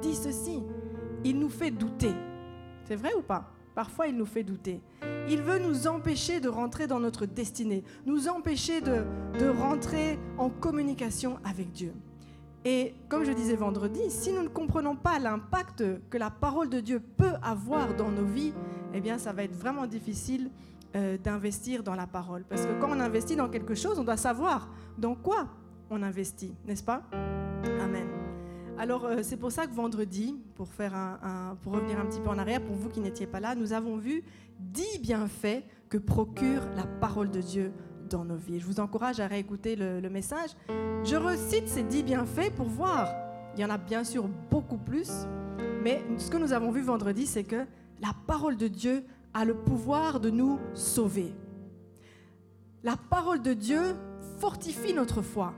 dit ceci, il nous fait douter. C'est vrai ou pas? Parfois, il nous fait douter. Il veut nous empêcher de rentrer dans notre destinée, nous empêcher de, de rentrer en communication avec Dieu. Et comme je disais vendredi, si nous ne comprenons pas l'impact que la parole de Dieu peut avoir dans nos vies, eh bien, ça va être vraiment difficile euh, d'investir dans la parole. Parce que quand on investit dans quelque chose, on doit savoir dans quoi on investit, n'est-ce pas? Alors, euh, c'est pour ça que vendredi, pour, revenir un petit peu en arrière, pour vous qui n'étiez pas là, nous avons vu dix bienfaits que procure la parole de Dieu dans nos vies. Je vous encourage à réécouter le, le message. Je recite ces dix bienfaits pour voir. Il y en a bien sûr beaucoup plus, mais ce que nous avons vu vendredi, c'est que la parole de Dieu a le pouvoir de nous sauver. La parole de Dieu fortifie notre foi.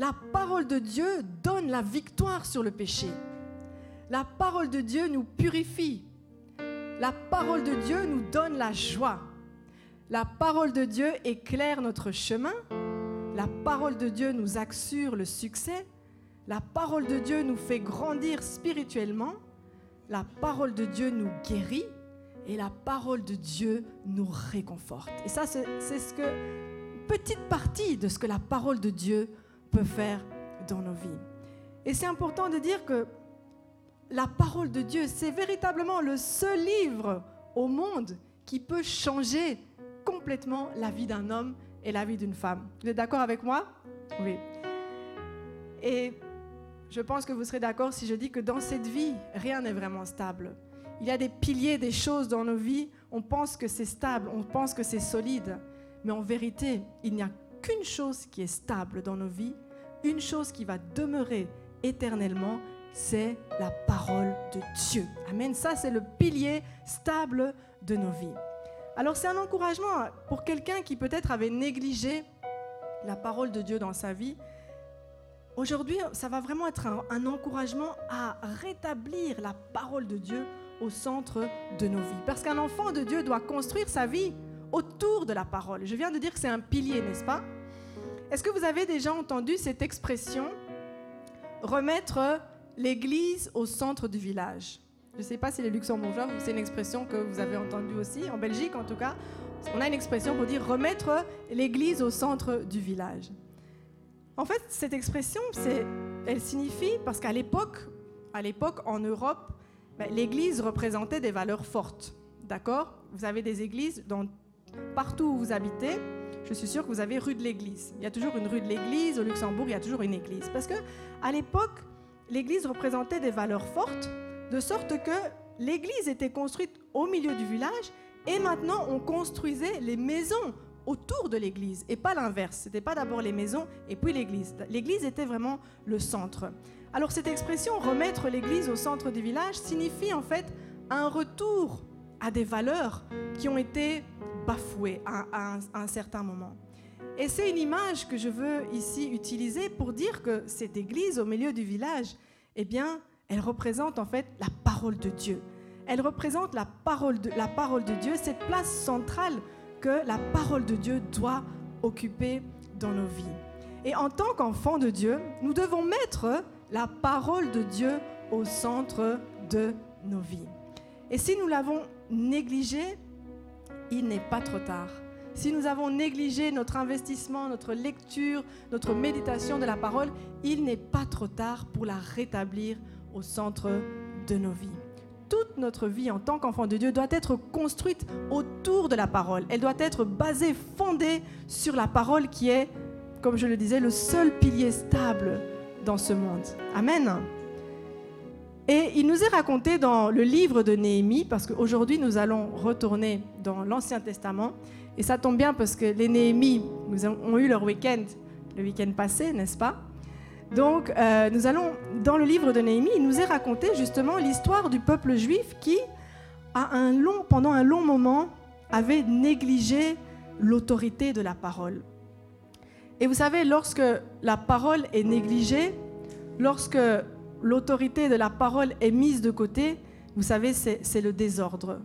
La parole de Dieu donne la victoire sur le péché. La parole de Dieu nous purifie. La parole de Dieu nous donne la joie. La parole de Dieu éclaire notre chemin. La parole de Dieu nous assure le succès. La parole de Dieu nous fait grandir spirituellement. La parole de Dieu nous guérit. Et la parole de Dieu nous réconforte. Et ça, c'est ce que, petite partie de ce que la parole de Dieu peut faire dans nos vies. Et c'est important de dire que la parole de Dieu, c'est véritablement le seul livre au monde qui peut changer complètement la vie d'un homme et la vie d'une femme. Vous êtes d'accord avec moi? Oui. Et je pense que vous serez d'accord si je dis que dans cette vie, rien n'est vraiment stable. Il y a des piliers, des choses dans nos vies, on pense que c'est stable, on pense que c'est solide, mais en vérité, il n'y a qu'une chose qui est stable dans nos vies, une chose qui va demeurer éternellement, c'est la parole de Dieu. Amen. Ça, c'est le pilier stable de nos vies. Alors c'est un encouragement pour quelqu'un qui peut-être avait négligé la parole de Dieu dans sa vie. Aujourd'hui, ça va vraiment être un, encouragement à rétablir la parole de Dieu au centre de nos vies. Parce qu'un enfant de Dieu doit construire sa vie autour de la parole. Je viens de dire que c'est un pilier, n'est-ce pas? Est-ce que vous avez déjà entendu cette expression remettre l'église au centre du village? Je ne sais pas si les luxembourgeois, c'est une expression que vous avez entendue aussi, en Belgique en tout cas. On a une expression pour dire remettre l'église au centre du village. En fait, cette expression, elle signifie, parce qu'à l'époque, à l'époque en Europe, ben, l'église représentait des valeurs fortes. D'accord? Vous avez des églises dans, partout où vous habitez. Je suis sûre que vous avez rue de l'église. Il y a toujours une rue de l'église. Au Luxembourg, il y a toujours une église. Parce que à l'époque, l'église représentait des valeurs fortes, de sorte que l'église était construite au milieu du village et maintenant on construisait les maisons autour de l'église et pas l'inverse. Ce n'était pas d'abord les maisons et puis l'église. L'église était vraiment le centre. Alors cette expression remettre l'église au centre du village signifie en fait un retour à des valeurs qui ont été bafouées à, un, certain moment. Et c'est une image que je veux ici utiliser pour dire que cette église au milieu du village, eh bien, elle représente en fait la parole de Dieu. Elle représente la parole de, la parole de Dieu, cette place centrale que la parole de Dieu doit occuper dans nos vies. Et en tant qu'enfants de Dieu, nous devons mettre la parole de Dieu au centre de nos vies. Et si nous l'avons négligé, il n'est pas trop tard. Si nous avons négligé notre investissement, notre lecture, notre méditation de la parole, il n'est pas trop tard pour la rétablir au centre de nos vies. Toute notre vie en tant qu'enfant de Dieu doit être construite autour de la parole. Elle doit être basée, fondée sur la parole qui est, comme je le disais, le seul pilier stable dans ce monde. Amen. Et il nous est raconté dans le livre de Néhémie, parce qu'aujourd'hui nous allons retourner dans l'Ancien Testament, et ça tombe bien parce que les Néhémies ont eu leur week-end le week-end passé, n'est-ce pas? Donc euh, nous allons dans le livre de Néhémie, il nous est raconté justement l'histoire du peuple juif qui, pendant un long moment, avait négligé l'autorité de la parole. Et vous savez, lorsque la parole est négligée, lorsque l'autorité de la parole est mise de côté, vous savez, c'est le désordre.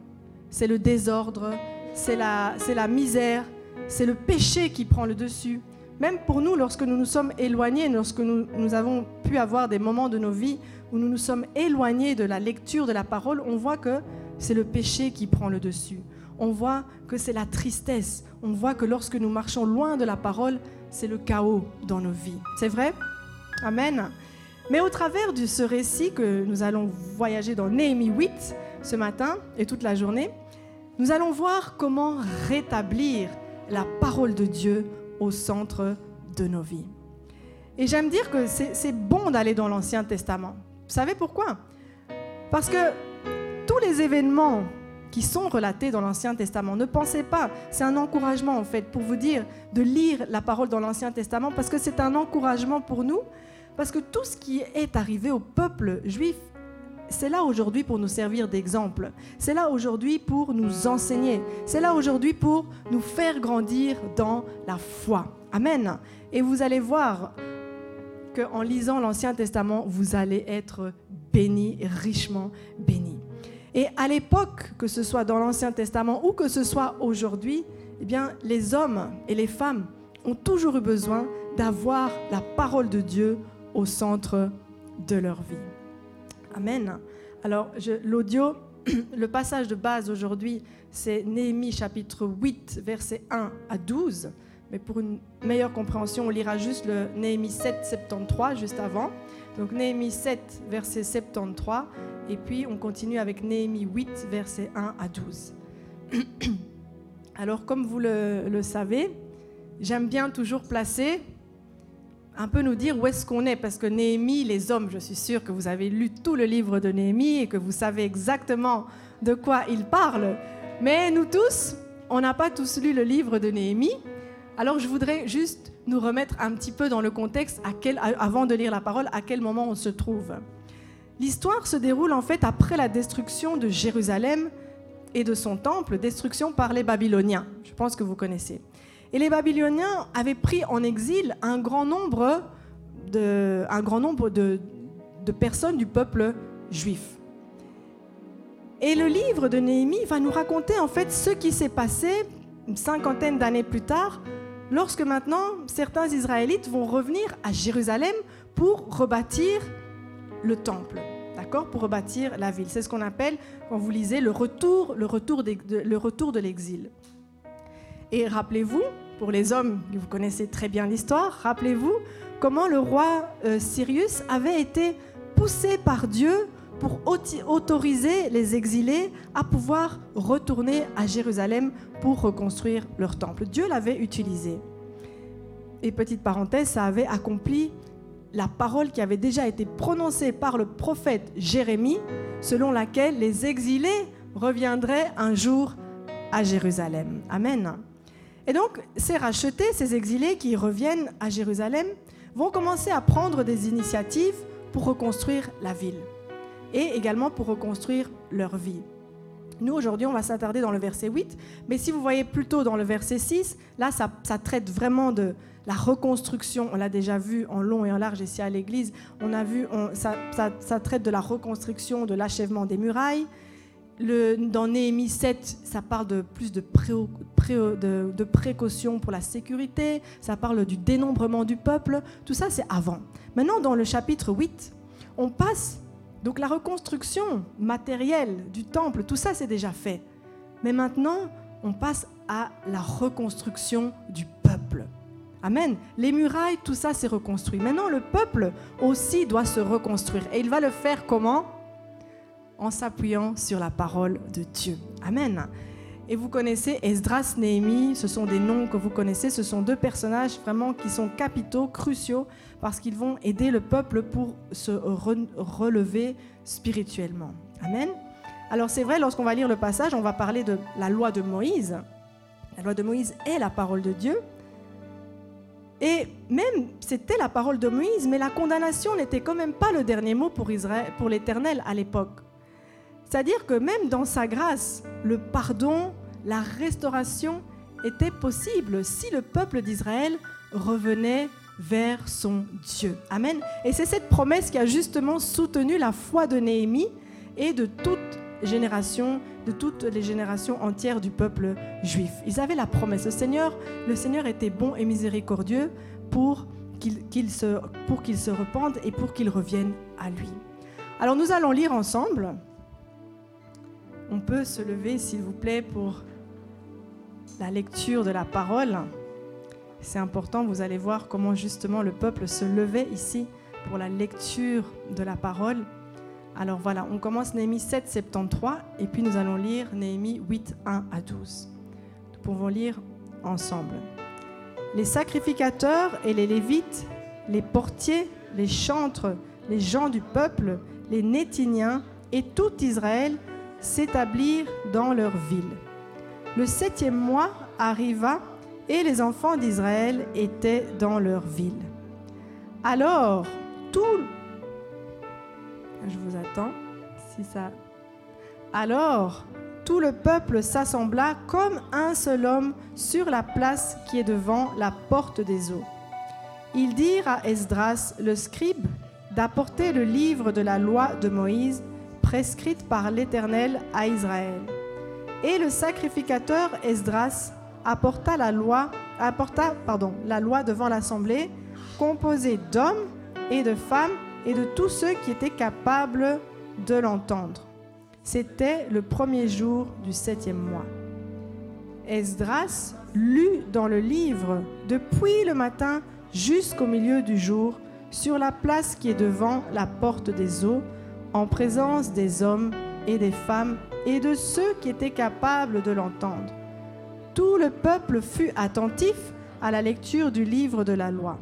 C'est le désordre, c'est la, la misère, c'est le péché qui prend le dessus. Même pour nous, lorsque nous nous sommes éloignés, lorsque nous, nous avons pu avoir des moments de nos vies où nous nous sommes éloignés de la lecture de la parole, on voit que c'est le péché qui prend le dessus. On voit que c'est la tristesse. On voit que lorsque nous marchons loin de la parole, c'est le chaos dans nos vies. C'est vrai? Amen. Mais au travers de ce récit que nous allons voyager dans Néhémie 8 ce matin et toute la journée, nous allons voir comment rétablir la parole de Dieu au centre de nos vies. Et j'aime dire que c'est bon d'aller dans l'Ancien Testament. Vous savez pourquoi? Parce que tous les événements qui sont relatés dans l'Ancien Testament, ne pensez pas, c'est un encouragement en fait pour vous dire de lire la parole dans l'Ancien Testament parce que c'est un encouragement pour nous, parce que tout ce qui est arrivé au peuple juif c'est là aujourd'hui pour nous servir d'exemple. C'est là aujourd'hui pour nous enseigner. C'est là aujourd'hui pour nous faire grandir dans la foi. Amen. Et vous allez voir qu'en lisant l'Ancien Testament, vous allez être bénis, richement bénis. Et à l'époque, que ce soit dans l'Ancien Testament ou que ce soit aujourd'hui, eh bien, les hommes et les femmes ont toujours eu besoin d'avoir la parole de Dieu au centre de leur vie. Amen. Alors, l'audio, le passage de base aujourd'hui, c'est Néhémie chapitre 8, versets 1 à 12. Mais pour une meilleure compréhension, on lira juste le Néhémie 7, 73, juste avant. Donc Néhémie 7, verset 73. Et puis on continue avec Néhémie 8, versets 1 à 12. Alors, comme vous le, le savez, j'aime bien toujours placer un peu nous dire où est-ce qu'on est, parce que Néhémie, les hommes, je suis sûre que vous avez lu tout le livre de Néhémie et que vous savez exactement de quoi il parle. Mais nous tous, on n'a pas tous lu le livre de Néhémie. Alors je voudrais juste nous remettre un petit peu dans le contexte avant de lire la parole, à quel moment on se trouve. L'histoire se déroule en fait après la destruction de Jérusalem et de son temple, destruction par les Babyloniens. Je pense que vous connaissez. Et les Babyloniens avaient pris en exil un grand nombre de, personnes du peuple juif. Et le livre de Néhémie va nous raconter en fait ce qui s'est passé une cinquantaine d'années plus tard, lorsque maintenant certains Israélites vont revenir à Jérusalem pour rebâtir le temple, d'accord, pour rebâtir la ville. C'est ce qu'on appelle, quand vous lisez, le retour, le retour, de, le retour de l'exil. Et rappelez-vous, pour les hommes, vous connaissez très bien l'histoire, rappelez-vous comment le roi euh, Sirius avait été poussé par Dieu pour autoriser les exilés à pouvoir retourner à Jérusalem pour reconstruire leur temple. Dieu l'avait utilisé. Et petite parenthèse, ça avait accompli la parole qui avait déjà été prononcée par le prophète Jérémie, selon laquelle les exilés reviendraient un jour à Jérusalem. Amen. Et donc, ces rachetés, ces exilés qui reviennent à Jérusalem, vont commencer à prendre des initiatives pour reconstruire la ville et également pour reconstruire leur vie. Nous, aujourd'hui, on va s'attarder dans le verset 8, mais si vous voyez plutôt dans le verset 6, là, ça, traite vraiment de la reconstruction. On l'a déjà vu en long et en large ici à l'église. On a vu, ça, ça traite de la reconstruction, de l'achèvement des murailles, dans Néhémie 7, ça parle de plus de, précautions pour la sécurité, ça parle du dénombrement du peuple, tout ça c'est avant. Maintenant, dans le chapitre 8, on passe, donc la reconstruction matérielle du temple, tout ça c'est déjà fait. Mais maintenant, on passe à la reconstruction du peuple. Amen. Les murailles, tout ça c'est reconstruit. Maintenant, le peuple aussi doit se reconstruire. Et il va le faire comment? En s'appuyant sur la parole de Dieu. Amen. Et vous connaissez Esdras, Néhémie, ce sont des noms que vous connaissez, ce sont deux personnages vraiment qui sont capitaux, cruciaux, parce qu'ils vont aider le peuple pour se relever spirituellement. Amen. Alors c'est vrai, lorsqu'on va lire le passage, on va parler de la loi de Moïse. La loi de Moïse est la parole de Dieu. Et même, c'était la parole de Moïse, mais la condamnation n'était quand même pas le dernier mot pour, Israël, pour l'Éternel à l'époque. C'est-à-dire que même dans sa grâce, le pardon, la restauration était possible si le peuple d'Israël revenait vers son Dieu. Amen. Et c'est cette promesse qui a justement soutenu la foi de Néhémie et de toute génération, de toutes les générations entières du peuple juif. Ils avaient la promesse. Le Seigneur, le Seigneur était bon et miséricordieux pour qu'il se, pour qu'il se repente et pour qu'il revienne à lui. Alors nous allons lire ensemble. On peut se lever, s'il vous plaît, pour la lecture de la parole. C'est important, vous allez voir comment justement le peuple se levait ici pour la lecture de la parole. Alors voilà, on commence Néhémie 7, 73 et puis nous allons lire Néhémie 8, 1 à 12. Nous pouvons lire ensemble. Les sacrificateurs et les lévites, les portiers, les chantres, les gens du peuple, les Nétiniens et tout Israël s'établirent dans leur ville. Le septième mois arriva et les enfants d'Israël étaient dans leur ville. Alors, tout... Je vous attends. Alors, tout le peuple s'assembla comme un seul homme sur la place qui est devant la porte des eaux. Ils dirent à Esdras, le scribe, d'apporter le livre de la loi de Moïse, prescrite par l'Éternel à Israël. Et le sacrificateur Esdras apporta la loi, devant l'assemblée, composée d'hommes et de femmes et de tous ceux qui étaient capables de l'entendre. C'était le premier jour du septième mois. Esdras lut dans le livre depuis le matin jusqu'au milieu du jour sur la place qui est devant la porte des eaux, en présence des hommes et des femmes et de ceux qui étaient capables de l'entendre. Tout le peuple fut attentif à la lecture du livre de la loi.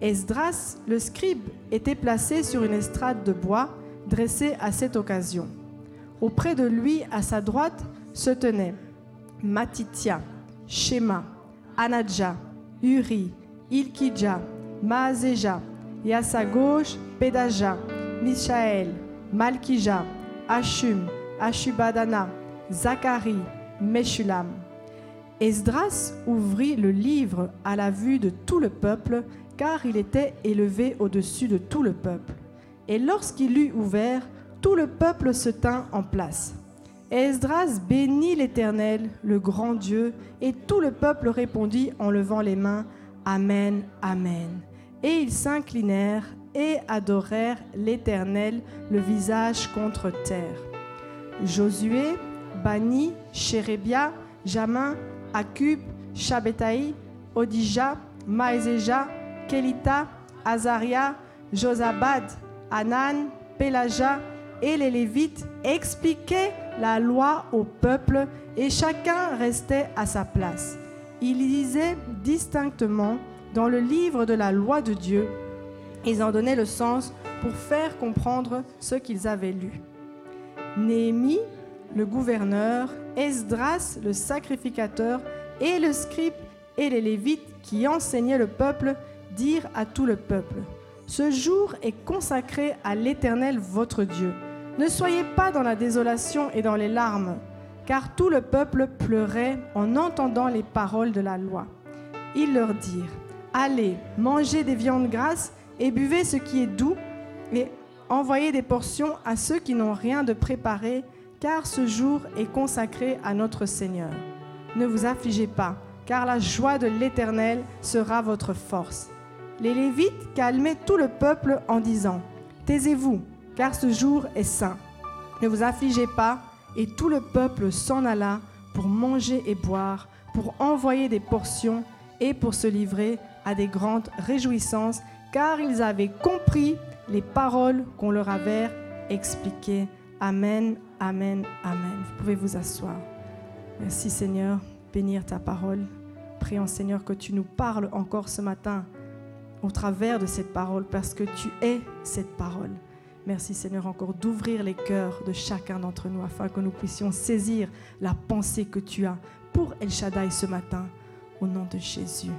Esdras, le scribe, était placé sur une estrade de bois dressée à cette occasion. Auprès de lui, à sa droite, se tenaient Matitia, Shema, Anadja, Uri, Ilkidja, Maazeja, et à sa gauche, Pedaja, Mishaël, Malkija, Ashum, Ashubadana, Zacharie, Meshulam. Esdras ouvrit le livre à la vue de tout le peuple, car il était élevé au-dessus de tout le peuple. Et lorsqu'il eut ouvert, tout le peuple se tint en place. Esdras bénit l'Éternel, le grand Dieu, et tout le peuple répondit en levant les mains, Amen, Amen. Et ils s'inclinèrent et adorèrent l'Éternel, le visage contre terre. Josué, Bani, Chérébia, Jamin, Akub, Shabetaï, Odija, Maézéja, Kelita, Azaria, Josabad, Anan, Pélaja et les Lévites expliquaient la loi au peuple et chacun restait à sa place. Ils lisaient distinctement dans le livre de la loi de Dieu. Ils en donnaient le sens pour faire comprendre ce qu'ils avaient lu. Néhémie, le gouverneur, Esdras, le sacrificateur, et le scribe et les lévites qui enseignaient le peuple dirent à tout le peuple, Ce jour est consacré à l'Éternel votre Dieu. Ne soyez pas dans la désolation et dans les larmes, car tout le peuple pleurait en entendant les paroles de la loi. Ils leur dirent, Allez, mangez des viandes grasses et buvez ce qui est doux, et envoyez des portions à ceux qui n'ont rien de préparé, car ce jour est consacré à notre Seigneur. Ne vous affligez pas, car la joie de l'Éternel sera votre force. Les Lévites calmaient tout le peuple en disant, Taisez-vous, car ce jour est saint. Ne vous affligez pas, et tout le peuple s'en alla pour manger et boire, pour envoyer des portions et pour se livrer à des grandes réjouissances, car ils avaient compris les paroles qu'on leur avait expliquées. Amen, amen, amen. Vous pouvez vous asseoir. Merci Seigneur, bénir ta parole. Prions Seigneur que tu nous parles encore ce matin au travers de cette parole, parce que tu es cette parole. Merci Seigneur encore d'ouvrir les cœurs de chacun d'entre nous afin que nous puissions saisir la pensée que tu as pour El Shaddai ce matin. Au nom de Jésus.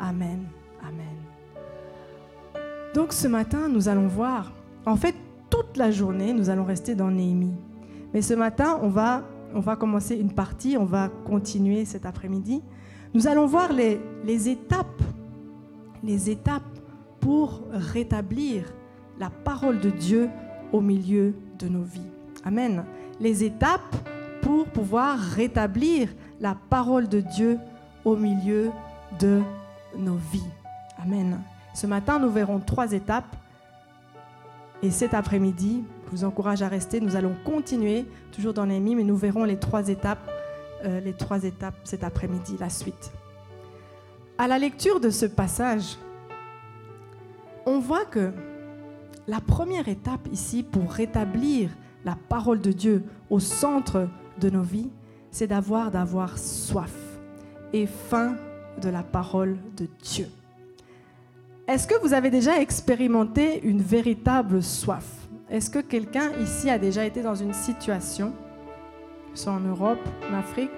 Amen. Amen. Donc ce matin, nous allons voir, en fait, toute la journée, nous allons rester dans Néhémie. Mais ce matin, on va, on va commencer une partie, on va continuer cet après-midi. Nous allons voir les, les étapes, les étapes pour rétablir la parole de Dieu au milieu de nos vies. Amen. Les étapes pour pouvoir rétablir la parole de Dieu au milieu de nos vies. Amen. Ce matin, nous verrons trois étapes. Et cet après-midi, Je vous encourage à rester. Nous allons continuer, toujours dans Néhémie, mais nous verrons les trois étapes, euh, les trois étapes cet après-midi, la suite. À la lecture de ce passage, on voit que la première étape ici pour rétablir la parole de Dieu au centre de nos vies, c'est d'avoir d'avoir soif et faim de la parole de Dieu. Est-ce que vous avez déjà expérimenté une véritable soif? Est-ce que quelqu'un ici a déjà été dans une situation, soit en Europe, en Afrique,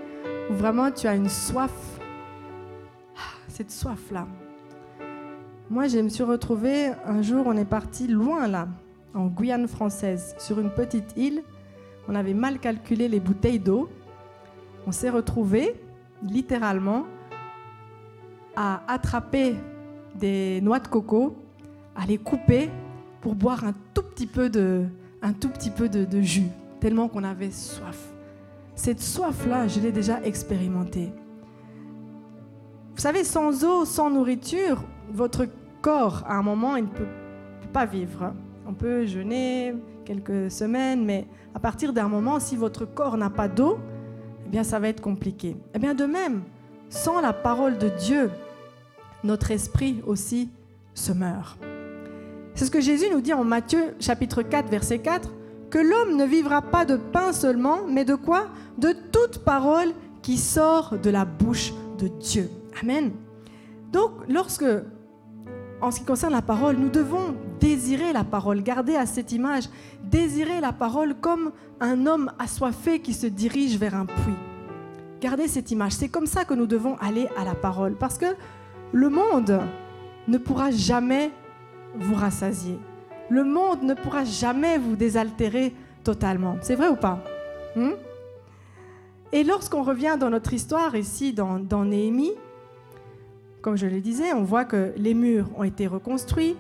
où vraiment tu as une soif, ah, cette soif-là Moi, je me suis retrouvée, un jour, on est parti loin là, en Guyane française, sur une petite île. On avait mal calculé les bouteilles d'eau. On s'est retrouvé littéralement à attraper des noix de coco, à les couper pour boire un tout petit peu de, un tout petit peu de, jus, tellement qu'on avait soif. Cette soif-là, je l'ai déjà expérimentée. Vous savez, sans eau, sans nourriture, votre corps, à un moment, il ne peut pas vivre. On peut jeûner quelques semaines, mais à partir d'un moment, si votre corps n'a pas d'eau, eh bien, ça va être compliqué. Eh bien, de même, sans la parole de Dieu, notre esprit aussi se meurt. C'est ce que Jésus nous dit en Matthieu chapitre 4 verset 4, que l'homme ne vivra pas de pain seulement, mais de quoi? De toute parole qui sort de la bouche de Dieu. Amen. Donc lorsque, en ce qui concerne la parole, nous devons désirer la parole, garder à cette image, désirer la parole comme un homme assoiffé qui se dirige vers un puits. Gardez cette image. C'est comme ça que nous devons aller à la parole. Parce que le monde ne pourra jamais vous rassasier. Le monde ne pourra jamais vous désaltérer totalement. C'est vrai ou pas? Hmm? Et lorsqu'on revient dans notre histoire ici, dans, dans Néhémie, comme je le disais, on voit que les murs ont été reconstruits,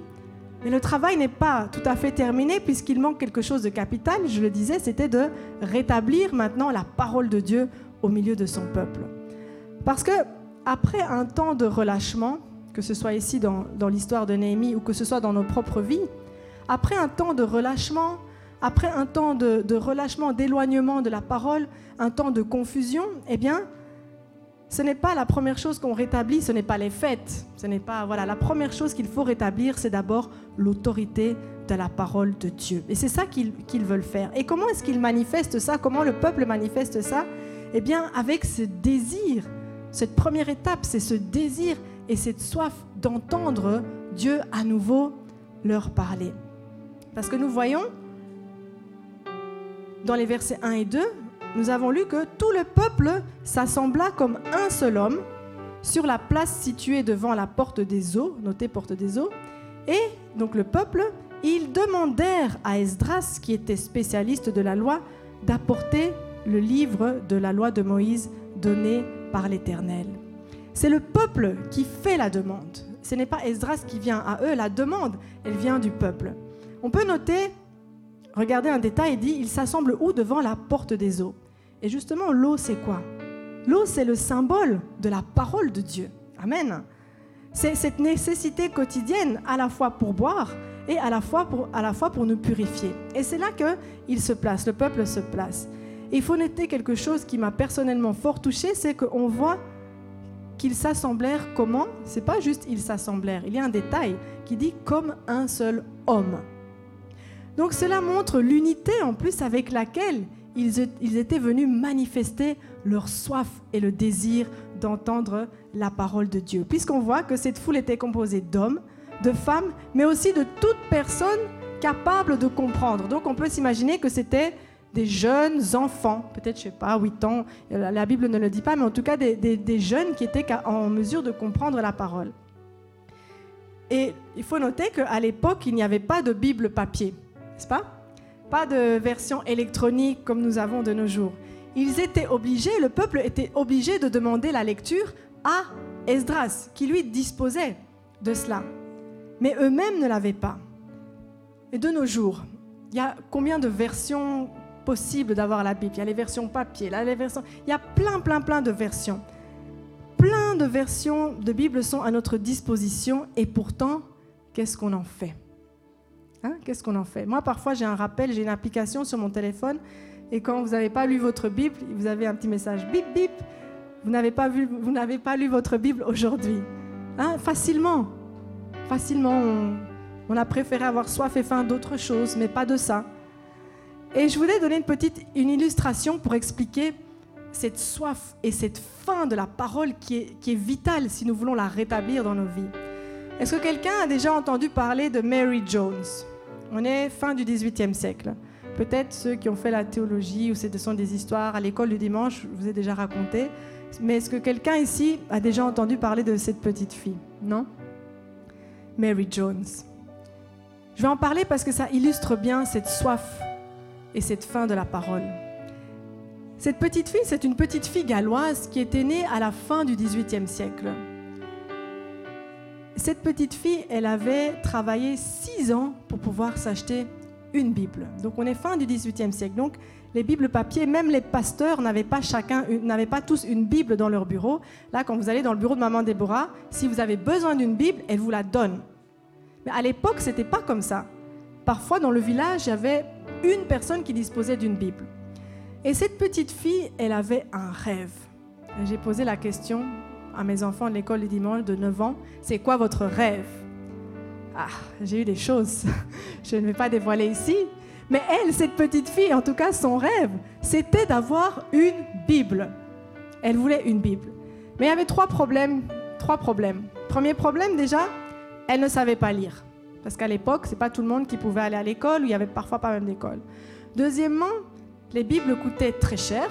mais le travail n'est pas tout à fait terminé puisqu'il manque quelque chose de capital. Je le disais, c'était de rétablir maintenant la parole de Dieu au milieu de son peuple. Parce que après un temps de relâchement, que ce soit ici dans, l'histoire de Néhémie ou que ce soit dans nos propres vies, après un temps de relâchement, après un temps de, de relâchement, d'éloignement de la parole, un temps de confusion, eh bien, ce n'est pas la première chose qu'on rétablit, ce n'est pas les fêtes. Ce n'est pas voilà, la première chose qu'il faut rétablir, c'est d'abord l'autorité de la parole de Dieu. Et c'est ça qu'ils veulent faire. Et comment est-ce qu'ils manifestent ça? Comment le peuple manifeste ça? Eh bien, avec ce désir cette première étape, c'est ce désir et cette soif d'entendre Dieu à nouveau leur parler. Parce que nous voyons, dans les versets 1 et 2, nous avons lu que tout le peuple s'assembla comme un seul homme sur la place située devant la porte des eaux, notée porte des eaux, et donc le peuple, ils demandèrent à Esdras, qui était spécialiste de la loi, d'apporter le livre de la loi de Moïse donné l'Éternel. C'est le peuple qui fait la demande. Ce n'est pas Esdras qui vient à eux. La demande, elle vient du peuple. On peut noter, regardez un détail, il dit, il s'assemble où? Devant la porte des eaux. Et justement, l'eau, c'est quoi? L'eau, c'est le symbole de la parole de Dieu. Amen. C'est cette nécessité quotidienne à la fois pour boire et à la fois pour, à la fois pour nous purifier. Et c'est là qu'il se place, le peuple se place il faut noter quelque chose qui m'a personnellement fort touché, c'est qu'on voit qu'ils s'assemblèrent comment? C'est pas juste ils s'assemblèrent. Il y a un détail qui dit comme un seul homme. Donc cela montre l'unité en plus avec laquelle ils étaient venus manifester leur soif et le désir d'entendre la parole de Dieu. Puisqu'on voit que cette foule était composée d'hommes, de femmes, mais aussi de toute personne capable de comprendre. Donc on peut s'imaginer que c'était des jeunes enfants, peut-être, je sais pas, 8 ans, la Bible ne le dit pas, mais en tout cas des, jeunes qui étaient en mesure de comprendre la parole. Et il faut noter qu'à l'époque, il n'y avait pas de Bible papier, n'est-ce pas? Pas de version électronique comme nous avons de nos jours. Ils étaient obligés, le peuple était obligé de demander la lecture à Esdras, qui lui disposait de cela. Mais eux-mêmes ne l'avaient pas. Et de nos jours, il y a combien de versions possible d'avoir la Bible. Il y a les versions papier. Il y a plein, plein, plein de versions. Plein de versions de Bible sont à notre disposition et pourtant, qu'est-ce qu'on en fait? Hein, Qu'est-ce qu'on en fait? Moi, parfois, j'ai un rappel, j'ai une application sur mon téléphone, et quand vous n'avez pas lu votre Bible, vous avez un petit message bip bip. Vous n'avez pas, pas lu votre Bible aujourd'hui. Hein, facilement. Facilement. On, on a préféré avoir soif et faim d'autres choses, mais pas de ça. Et je voulais donner une petite une illustration pour expliquer cette soif et cette faim de la parole qui est, qui est vitale si nous voulons la rétablir dans nos vies. Est-ce que quelqu'un a déjà entendu parler de Mary Jones? On est fin du 18e siècle. Peut-être ceux qui ont fait la théologie ou ce sont des histoires à l'école du dimanche, je vous ai déjà raconté. Mais est-ce que quelqu'un ici a déjà entendu parler de cette petite fille? Non? Mary Jones. Je vais en parler parce que ça illustre bien cette soif et cette faim de la parole. Cette petite fille, c'est une petite fille galloise qui était née à la fin du XVIIIe siècle. Cette petite fille, elle avait travaillé six ans pour pouvoir s'acheter une Bible. Donc on est fin du XVIIIe siècle. Donc les Bibles papier, même les pasteurs n'avaient pas chacun, n'avaient pas tous une Bible dans leur bureau. Là, quand vous allez dans le bureau de maman Déborah, si vous avez besoin d'une Bible, elle vous la donne. Mais à l'époque, c'était pas comme ça. Parfois, dans le village, il y avait une personne qui disposait d'une Bible. Et cette petite fille, elle avait un rêve. J'ai posé la question à mes enfants de l'école du dimanche de 9 ans, c'est quoi votre rêve? Ah, j'ai eu des choses. Je ne vais pas dévoiler ici. Mais elle, cette petite fille, en tout cas, son rêve, c'était d'avoir une Bible. Elle voulait une Bible. Mais il y avait trois problèmes. Trois problèmes. Premier problème, déjà, elle ne savait pas lire. Parce qu'à l'époque, c'est pas tout le monde qui pouvait aller à l'école, ou il y avait parfois pas même d'école. Deuxièmement, les Bibles coûtaient très cher.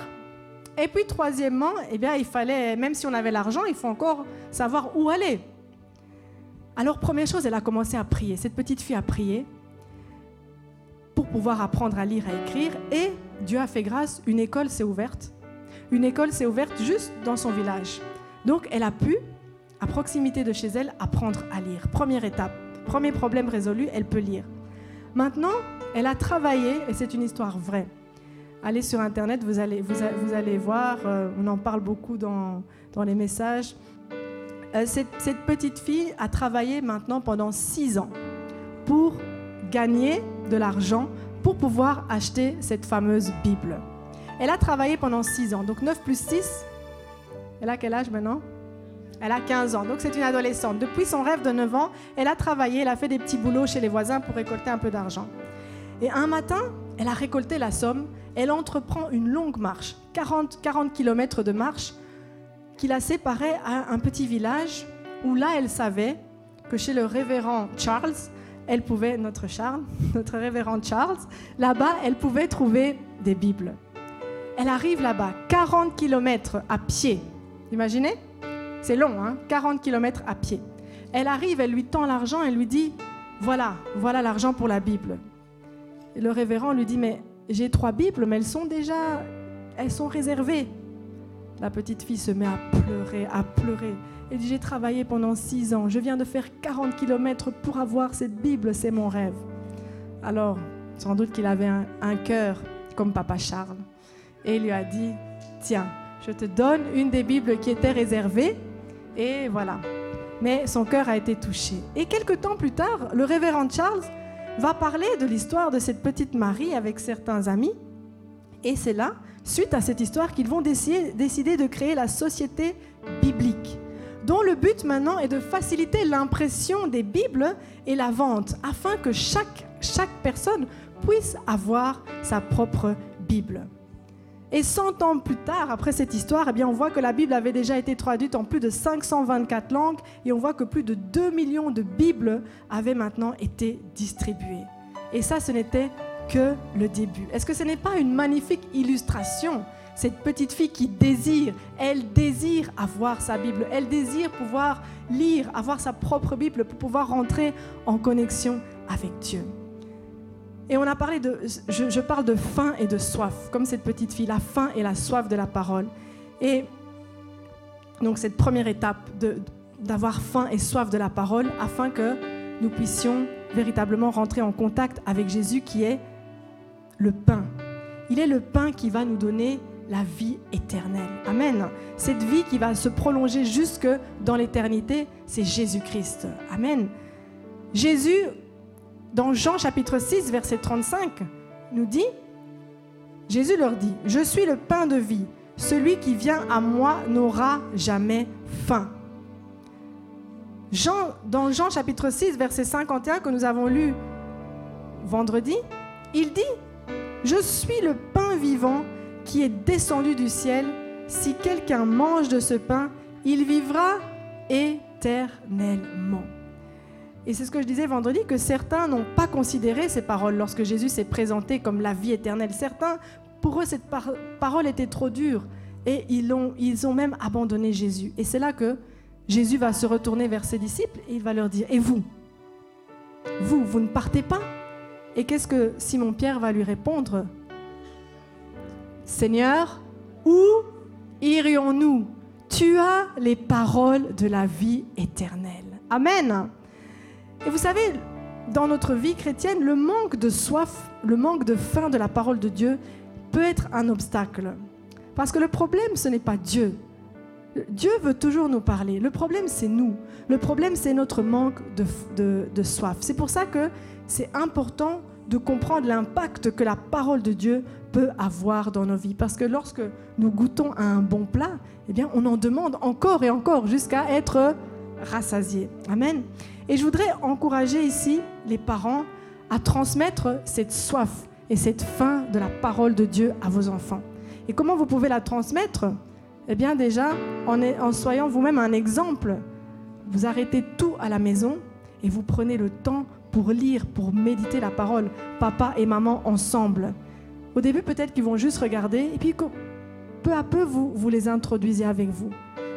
Et puis troisièmement, eh bien, il fallait, même si on avait l'argent, il faut encore savoir où aller. Alors, première chose, elle a commencé à prier. Cette petite fille a prié pour pouvoir apprendre à lire, à écrire. Et Dieu a fait grâce, une école s'est ouverte. Une école s'est ouverte juste dans son village. Donc, elle a pu, à proximité de chez elle, apprendre à lire. Première étape. Premier problème résolu, elle peut lire. Maintenant, elle a travaillé, et c'est une histoire vraie. Allez sur Internet, vous allez, vous, allez voir, euh, on en parle beaucoup dans, dans les messages. Euh, cette, cette, petite fille a travaillé maintenant pendant six ans pour gagner de l'argent pour pouvoir acheter cette fameuse Bible. Elle a travaillé pendant six ans, donc 9 plus 6, elle a quel âge maintenant? Elle a 15 ans, donc c'est une adolescente. Depuis son rêve de 9 ans, elle a travaillé, elle a fait des petits boulots chez les voisins pour récolter un peu d'argent. Et un matin, elle a récolté la somme, elle entreprend une longue marche, 40, 40 km de marche, qui la séparait à un petit village où là, elle savait que chez le révérend Charles, elle pouvait, notre Charles, notre révérend Charles, là-bas, elle pouvait trouver des Bibles. Elle arrive là-bas, 40 km à pied. Imaginez? C'est long, hein 40 km à pied. Elle arrive, elle lui tend l'argent, elle lui dit, voilà, voilà l'argent pour la Bible. Et le révérend lui dit, mais j'ai trois Bibles, mais elles sont déjà, elles sont réservées. La petite fille se met à pleurer, à pleurer. Elle dit, j'ai travaillé pendant six ans, je viens de faire 40 km pour avoir cette Bible, c'est mon rêve. Alors, sans doute qu'il avait un, un cœur comme Papa Charles. Et il lui a dit, tiens, je te donne une des Bibles qui était réservée et voilà. Mais son cœur a été touché. Et quelques temps plus tard, le révérend Charles va parler de l'histoire de cette petite Marie avec certains amis. Et c'est là, suite à cette histoire, qu'ils vont décider, de créer la Société biblique, dont le but maintenant est de faciliter l'impression des Bibles et la vente, afin que chaque personne puisse avoir sa propre Bible. Et 100 ans plus tard, après cette histoire, eh on voit que la Bible avait déjà été traduite en plus de 524 langues et on voit que plus de 2 millions de Bibles avaient maintenant été distribuées. Et ça, ce n'était que le début. Est-ce que ce n'est pas une magnifique illustration cette petite fille qui désire, elle désire avoir sa Bible, elle désire pouvoir lire, avoir sa propre Bible pour pouvoir rentrer en connexion avec Dieu? Et on a parlé de, je, parle de faim et de soif, comme cette petite fille, la faim et la soif de la parole. Et donc cette première étape d'avoir faim et soif de la parole, afin que nous puissions véritablement rentrer en contact avec Jésus qui est le pain. Il est le pain qui va nous donner la vie éternelle. Amen. Cette vie qui va se prolonger jusque dans l'éternité, c'est Jésus-Christ. Amen. Jésus dans Jean chapitre 6, verset 35, nous dit, Jésus leur dit, Je suis le pain de vie. Celui qui vient à moi n'aura jamais faim. Jean, dans Jean chapitre 6, verset 51 que nous avons lu vendredi, il dit, Je suis le pain vivant qui est descendu du ciel. Si quelqu'un mange de ce pain, il vivra éternellement. Et c'est ce que je disais vendredi, que certains n'ont pas considéré ces paroles lorsque Jésus s'est présenté comme la vie éternelle. Certains, pour eux, cette parole était trop dure et ils ont, ils ont même abandonné Jésus. Et c'est là que Jésus va se retourner vers ses disciples et il va leur dire, et vous? Vous, vous ne partez pas? Et qu'est-ce que Simon-Pierre va lui répondre Seigneur, où irions-nous? Tu as les paroles de la vie éternelle. Amen. Et vous savez, dans notre vie chrétienne, le manque de soif, le manque de faim de la parole de Dieu peut être un obstacle. Parce que le problème, ce n'est pas Dieu. Dieu veut toujours nous parler. Le problème, c'est nous. Le problème, c'est notre manque de, soif. C'est pour ça que c'est important de comprendre l'impact que la parole de Dieu peut avoir dans nos vies. Parce que lorsque nous goûtons à un bon plat, eh bien, on en demande encore et encore jusqu'à être rassasié. Amen. Et je voudrais encourager ici les parents à transmettre cette soif et cette faim de la parole de Dieu à vos enfants. Et comment vous pouvez la transmettre? Eh bien déjà, en, en soyant vous-même un exemple. Vous arrêtez tout à la maison et vous prenez le temps pour lire, pour méditer la parole, papa et maman ensemble. Au début, peut-être qu'ils vont juste regarder, et puis peu à peu, vous, vous les introduisez avec vous.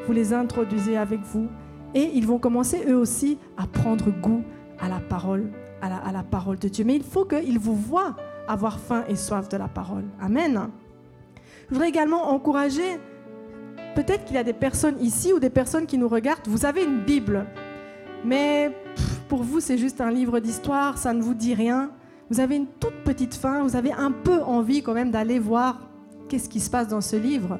Vous les introduisez avec vous, et ils vont commencer eux aussi à prendre goût à la parole, à la, parole de Dieu. Mais il faut qu'ils vous voient avoir faim et soif de la parole. Amen. Je voudrais également encourager, peut-être qu'il y a des personnes ici ou des personnes qui nous regardent, vous avez une Bible, mais pour vous c'est juste un livre d'histoire, ça ne vous dit rien. Vous avez une toute petite faim, vous avez un peu envie quand même d'aller voir qu'est-ce qui se passe dans ce livre.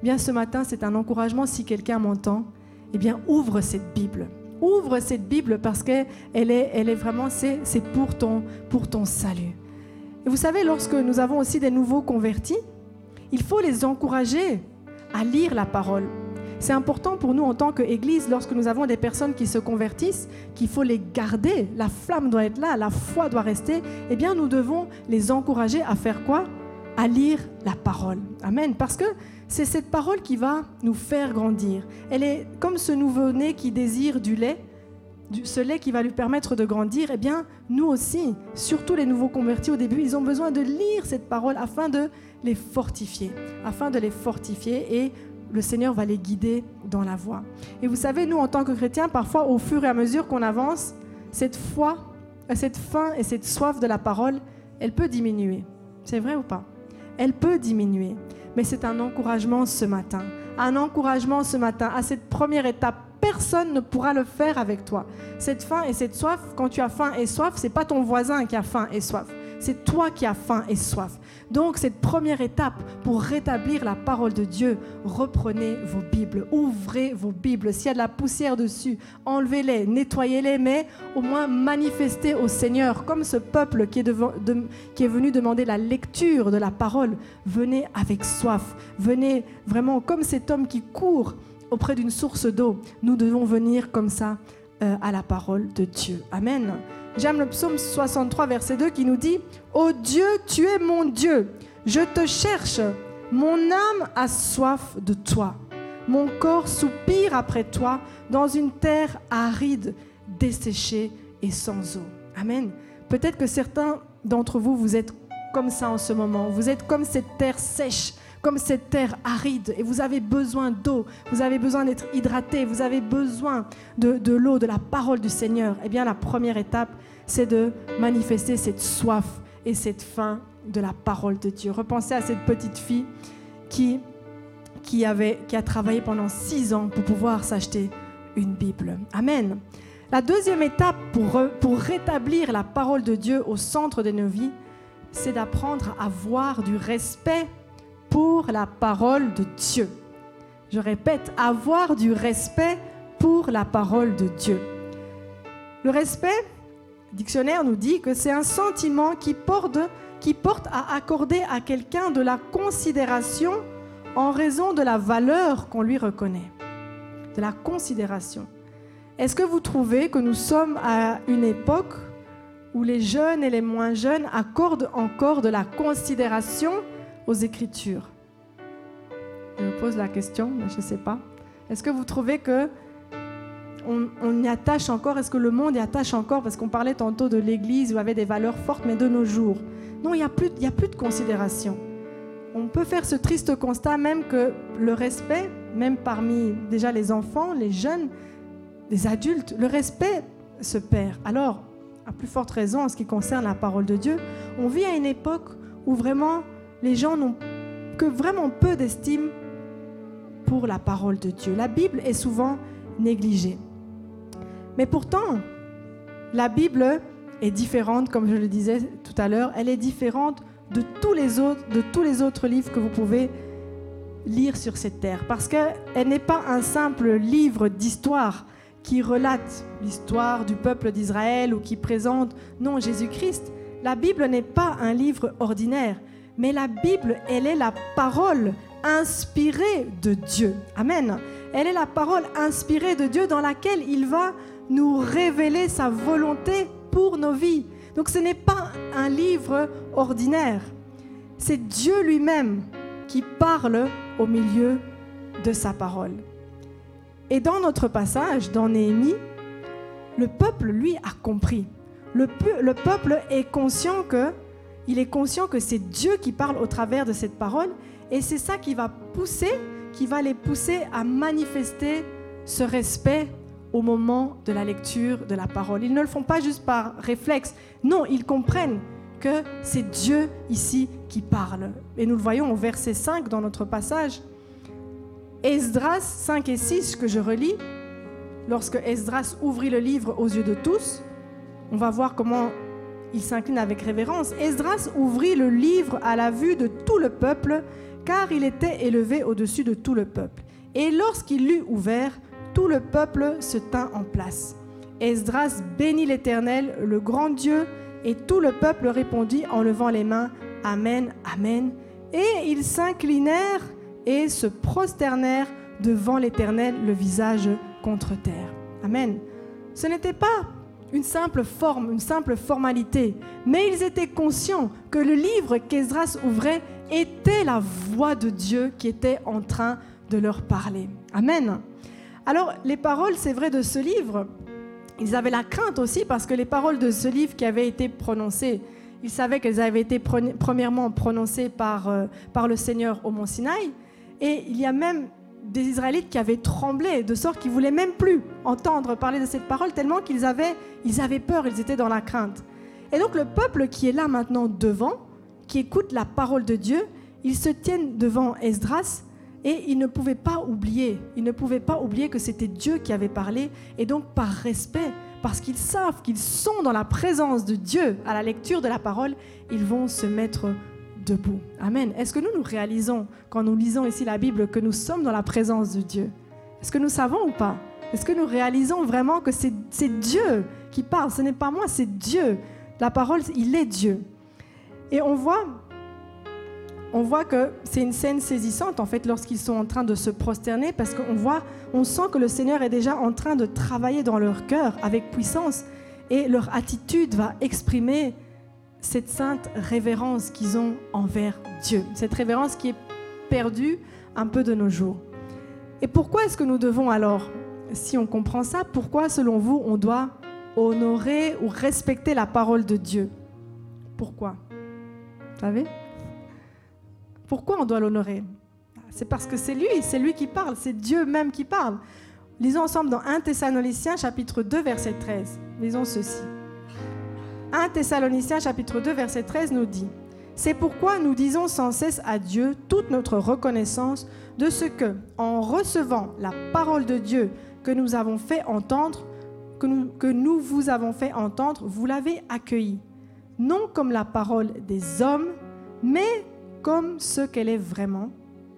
Eh bien ce matin, c'est un encouragement si quelqu'un m'entend, eh bien ouvre cette Bible. Ouvre cette Bible parce qu'elle est, elle est vraiment, c'est pour ton, pour ton salut. Et vous savez, lorsque nous avons aussi des nouveaux convertis, il faut les encourager à lire la parole. C'est important pour nous en tant qu'Église, lorsque nous avons des personnes qui se convertissent, qu'il faut les garder. La flamme doit être là, la foi doit rester. Eh bien, nous devons les encourager à faire quoi? À lire la parole. Amen. Parce que c'est cette parole qui va nous faire grandir. Elle est comme ce nouveau-né qui désire du lait, ce lait qui va lui permettre de grandir. Eh bien, nous aussi, surtout les nouveaux convertis au début, ils ont besoin de lire cette parole afin de les fortifier, afin de les fortifier et le Seigneur va les guider dans la voie. Et vous savez, nous, en tant que chrétiens, parfois, au fur et à mesure qu'on avance, cette foi, cette faim et cette soif de la parole, elle peut diminuer. C'est vrai ou pas? Elle peut diminuer. Mais c'est un encouragement ce matin. Un encouragement ce matin à cette première étape. Personne ne pourra le faire avec toi. Cette faim et cette soif, quand tu as faim et soif, c'est pas ton voisin qui a faim et soif. C'est toi qui as faim et soif. Donc cette première étape pour rétablir la parole de Dieu, reprenez vos Bibles, ouvrez vos Bibles. S'il y a de la poussière dessus, enlevez-les, nettoyez-les, mais au moins manifestez au Seigneur, comme ce peuple qui est, qui est venu demander la lecture de la parole. Venez avec soif, venez vraiment comme cet homme qui court auprès d'une source d'eau. Nous devons venir comme ça euh, à la parole de Dieu. Amen. J'aime le psaume 63, verset 2 qui nous dit Ô Dieu, tu es mon Dieu, je te cherche, mon âme a soif de toi, mon corps soupire après toi dans une terre aride, desséchée et sans eau. Amen. Peut-être que certains d'entre vous, vous êtes comme ça en ce moment, vous êtes comme cette terre sèche comme cette terre aride et vous avez besoin d'eau, vous avez besoin d'être hydraté, vous avez besoin de, de l'eau, de la parole du Seigneur, eh bien la première étape, c'est de manifester cette soif et cette faim de la parole de Dieu. Repensez à cette petite fille qui, qui, avait, qui a travaillé pendant six ans pour pouvoir s'acheter une Bible. Amen. La deuxième étape pour, pour rétablir la parole de Dieu au centre de nos vies, c'est d'apprendre à avoir du respect pour la parole de Dieu. Je répète, avoir du respect pour la parole de Dieu. Le respect, dictionnaire nous dit que c'est un sentiment qui porte, qui porte à accorder à quelqu'un de la considération en raison de la valeur qu'on lui reconnaît. De la considération. Est-ce que vous trouvez que nous sommes à une époque où les jeunes et les moins jeunes accordent encore de la considération aux Écritures Je me pose la question, mais je ne sais pas. Est-ce que vous trouvez que on, y attache encore? Est-ce que le monde y attache encore? Parce qu'on parlait tantôt de l'Église où avait des valeurs fortes, mais de nos jours. Non, il n'y a plus de considération. On peut faire ce triste constat même que le respect, même parmi déjà les enfants, les jeunes, les adultes, le respect se perd. Alors, à plus forte raison en ce qui concerne la parole de Dieu, on vit à une époque où vraiment les gens n'ont que vraiment peu d'estime pour la parole de Dieu. La Bible est souvent négligée. Mais pourtant, la Bible est différente, comme je le disais tout à l'heure, elle est différente de tous les autres, livres que vous pouvez lire sur cette terre, parce qu'elle n'est pas un simple livre d'histoire qui relate l'histoire du peuple d'Israël ou qui présente, non, Jésus-Christ. La Bible n'est pas un livre ordinaire, mais la Bible, elle est la parole inspirée de Dieu. Amen. Elle est la parole inspirée de Dieu dans laquelle il va nous révéler sa volonté pour nos vies. Donc ce n'est pas un livre ordinaire. C'est Dieu lui-même qui parle au milieu de sa parole. Et dans notre passage, dans Néhémie, le peuple, lui, a compris. Le, le peuple est conscient que il est conscient que c'est Dieu qui parle au travers de cette parole et c'est ça qui va pousser, qui va les pousser à manifester ce respect au moment de la lecture de la parole. Ils ne le font pas juste par réflexe. Non, ils comprennent que c'est Dieu ici qui parle. Et nous le voyons au verset 5 dans notre passage. Esdras 5 et 6 que je relis, lorsque Esdras ouvrit le livre aux yeux de tous, on va voir comment il s'incline avec révérence. Esdras ouvrit le livre à la vue de tout le peuple, car il était élevé au-dessus de tout le peuple. Et lorsqu'il l'eut ouvert, tout le peuple se tint en place. Esdras bénit l'Éternel, le grand Dieu, et tout le peuple répondit en levant les mains, Amen, Amen. Et ils s'inclinèrent et se prosternèrent devant l'Éternel, le visage contre terre. Amen. Ce n'était pas une simple forme, une simple formalité, mais ils étaient conscients que le livre qu'Esdras ouvrait était la voix de Dieu qui était en train de leur parler. Amen. Alors, les paroles, c'est vrai, de ce livre, ils avaient la crainte aussi parce que les paroles de ce livre qui avaient été prononcées, ils savaient qu'elles avaient été premièrement prononcées par, euh, par le Seigneur au mont Sinaï. Et il y a même des Israélites qui avaient tremblé, de sorte qu'ils voulaient même plus entendre parler de cette parole, tellement qu'ils avaient, ils avaient peur, ils étaient dans la crainte. Et donc le peuple qui est là maintenant devant, qui écoute la parole de Dieu, ils se tiennent devant Esdras et ils ne pouvaient pas oublier, ils ne pouvaient pas oublier que c'était Dieu qui avait parlé. Et donc par respect, parce qu'ils savent qu'ils sont dans la présence de Dieu à la lecture de la parole, ils vont se mettre debout. Amen. Est-ce que nous nous réalisons, quand nous lisons ici la Bible, que nous sommes dans la présence de Dieu? Est-ce que nous savons ou pas? Est-ce que nous réalisons vraiment que c'est Dieu qui parle? Ce n'est pas moi, c'est Dieu. La parole, il est Dieu. Et on voit on voit que c'est une scène saisissante en fait lorsqu'ils sont en train de se prosterner parce qu'on voit, on sent que le Seigneur est déjà en train de travailler dans leur cœur avec puissance et leur attitude va exprimer cette sainte révérence qu'ils ont envers Dieu, cette révérence qui est perdue un peu de nos jours. Et pourquoi est-ce que nous devons alors, si on comprend ça, pourquoi selon vous on doit honorer ou respecter la parole de Dieu? Pourquoi? Vous savez? Pourquoi on doit l'honorer? C'est parce que c'est lui, c'est lui qui parle, c'est Dieu même qui parle. Lisons ensemble dans 1 Thessaloniciens chapitre 2 verset 13. Lisons ceci. 1 Thessaloniciens chapitre 2 verset 13 nous dit C'est pourquoi nous disons sans cesse à Dieu toute notre reconnaissance de ce que, en recevant la parole de Dieu que nous avons fait entendre, que nous, que nous vous avons fait entendre, vous l'avez accueillie, non comme la parole des hommes, mais comme ce qu'elle est vraiment.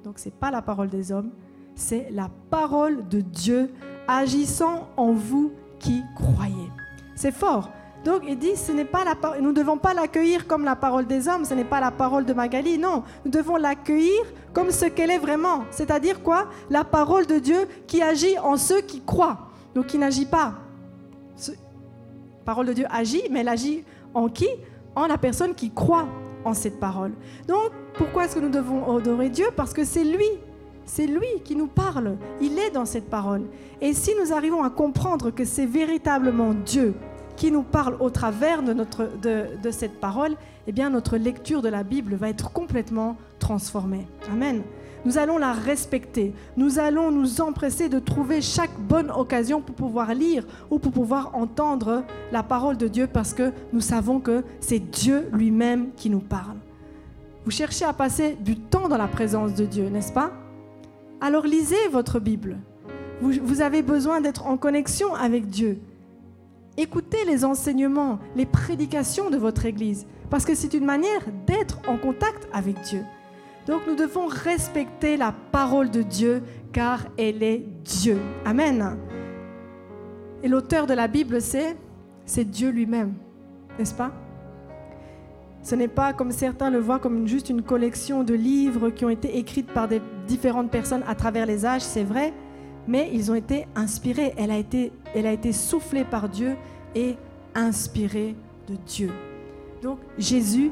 Donc ce n'est pas la parole des hommes, c'est la parole de Dieu agissant en vous qui croyez. C'est fort. Donc il dit, ce n'est pas la nous ne devons pas l'accueillir comme la parole des hommes, ce n'est pas la parole de Magali, non, nous devons l'accueillir comme ce qu'elle est vraiment, c'est-à-dire quoi? La parole de Dieu qui agit en ceux qui croient, donc qui n'agit pas. La parole de Dieu agit, mais elle agit en qui? En la personne qui croit en cette parole. Donc pourquoi est-ce que nous devons adorer Dieu? Parce que c'est lui c'est lui qui nous parle. Il est dans cette parole. Et si nous arrivons à comprendre que c'est véritablement Dieu qui nous parle au travers de, notre, de, cette parole, eh bien notre lecture de la Bible va être complètement transformée. Amen. Nous allons la respecter. Nous allons nous empresser de trouver chaque bonne occasion pour pouvoir lire ou pour pouvoir entendre la parole de Dieu parce que nous savons que c'est Dieu lui-même qui nous parle. Vous cherchez à passer du temps dans la présence de Dieu, n'est-ce pas? Alors lisez votre Bible. Vous, avez besoin d'être en connexion avec Dieu. Écoutez les enseignements, les prédications de votre Église, parce que c'est une manière d'être en contact avec Dieu. Donc nous devons respecter la parole de Dieu, car elle est Dieu. Amen. Et l'auteur de la Bible, c'est, c'est Dieu lui-même, n'est-ce pas? Ce n'est pas comme certains le voient comme juste une collection de livres qui ont été écrits par des différentes personnes à travers les âges, c'est vrai, mais ils ont été inspirés. Elle a été, elle a été soufflée par Dieu et inspirée de Dieu. Donc Jésus,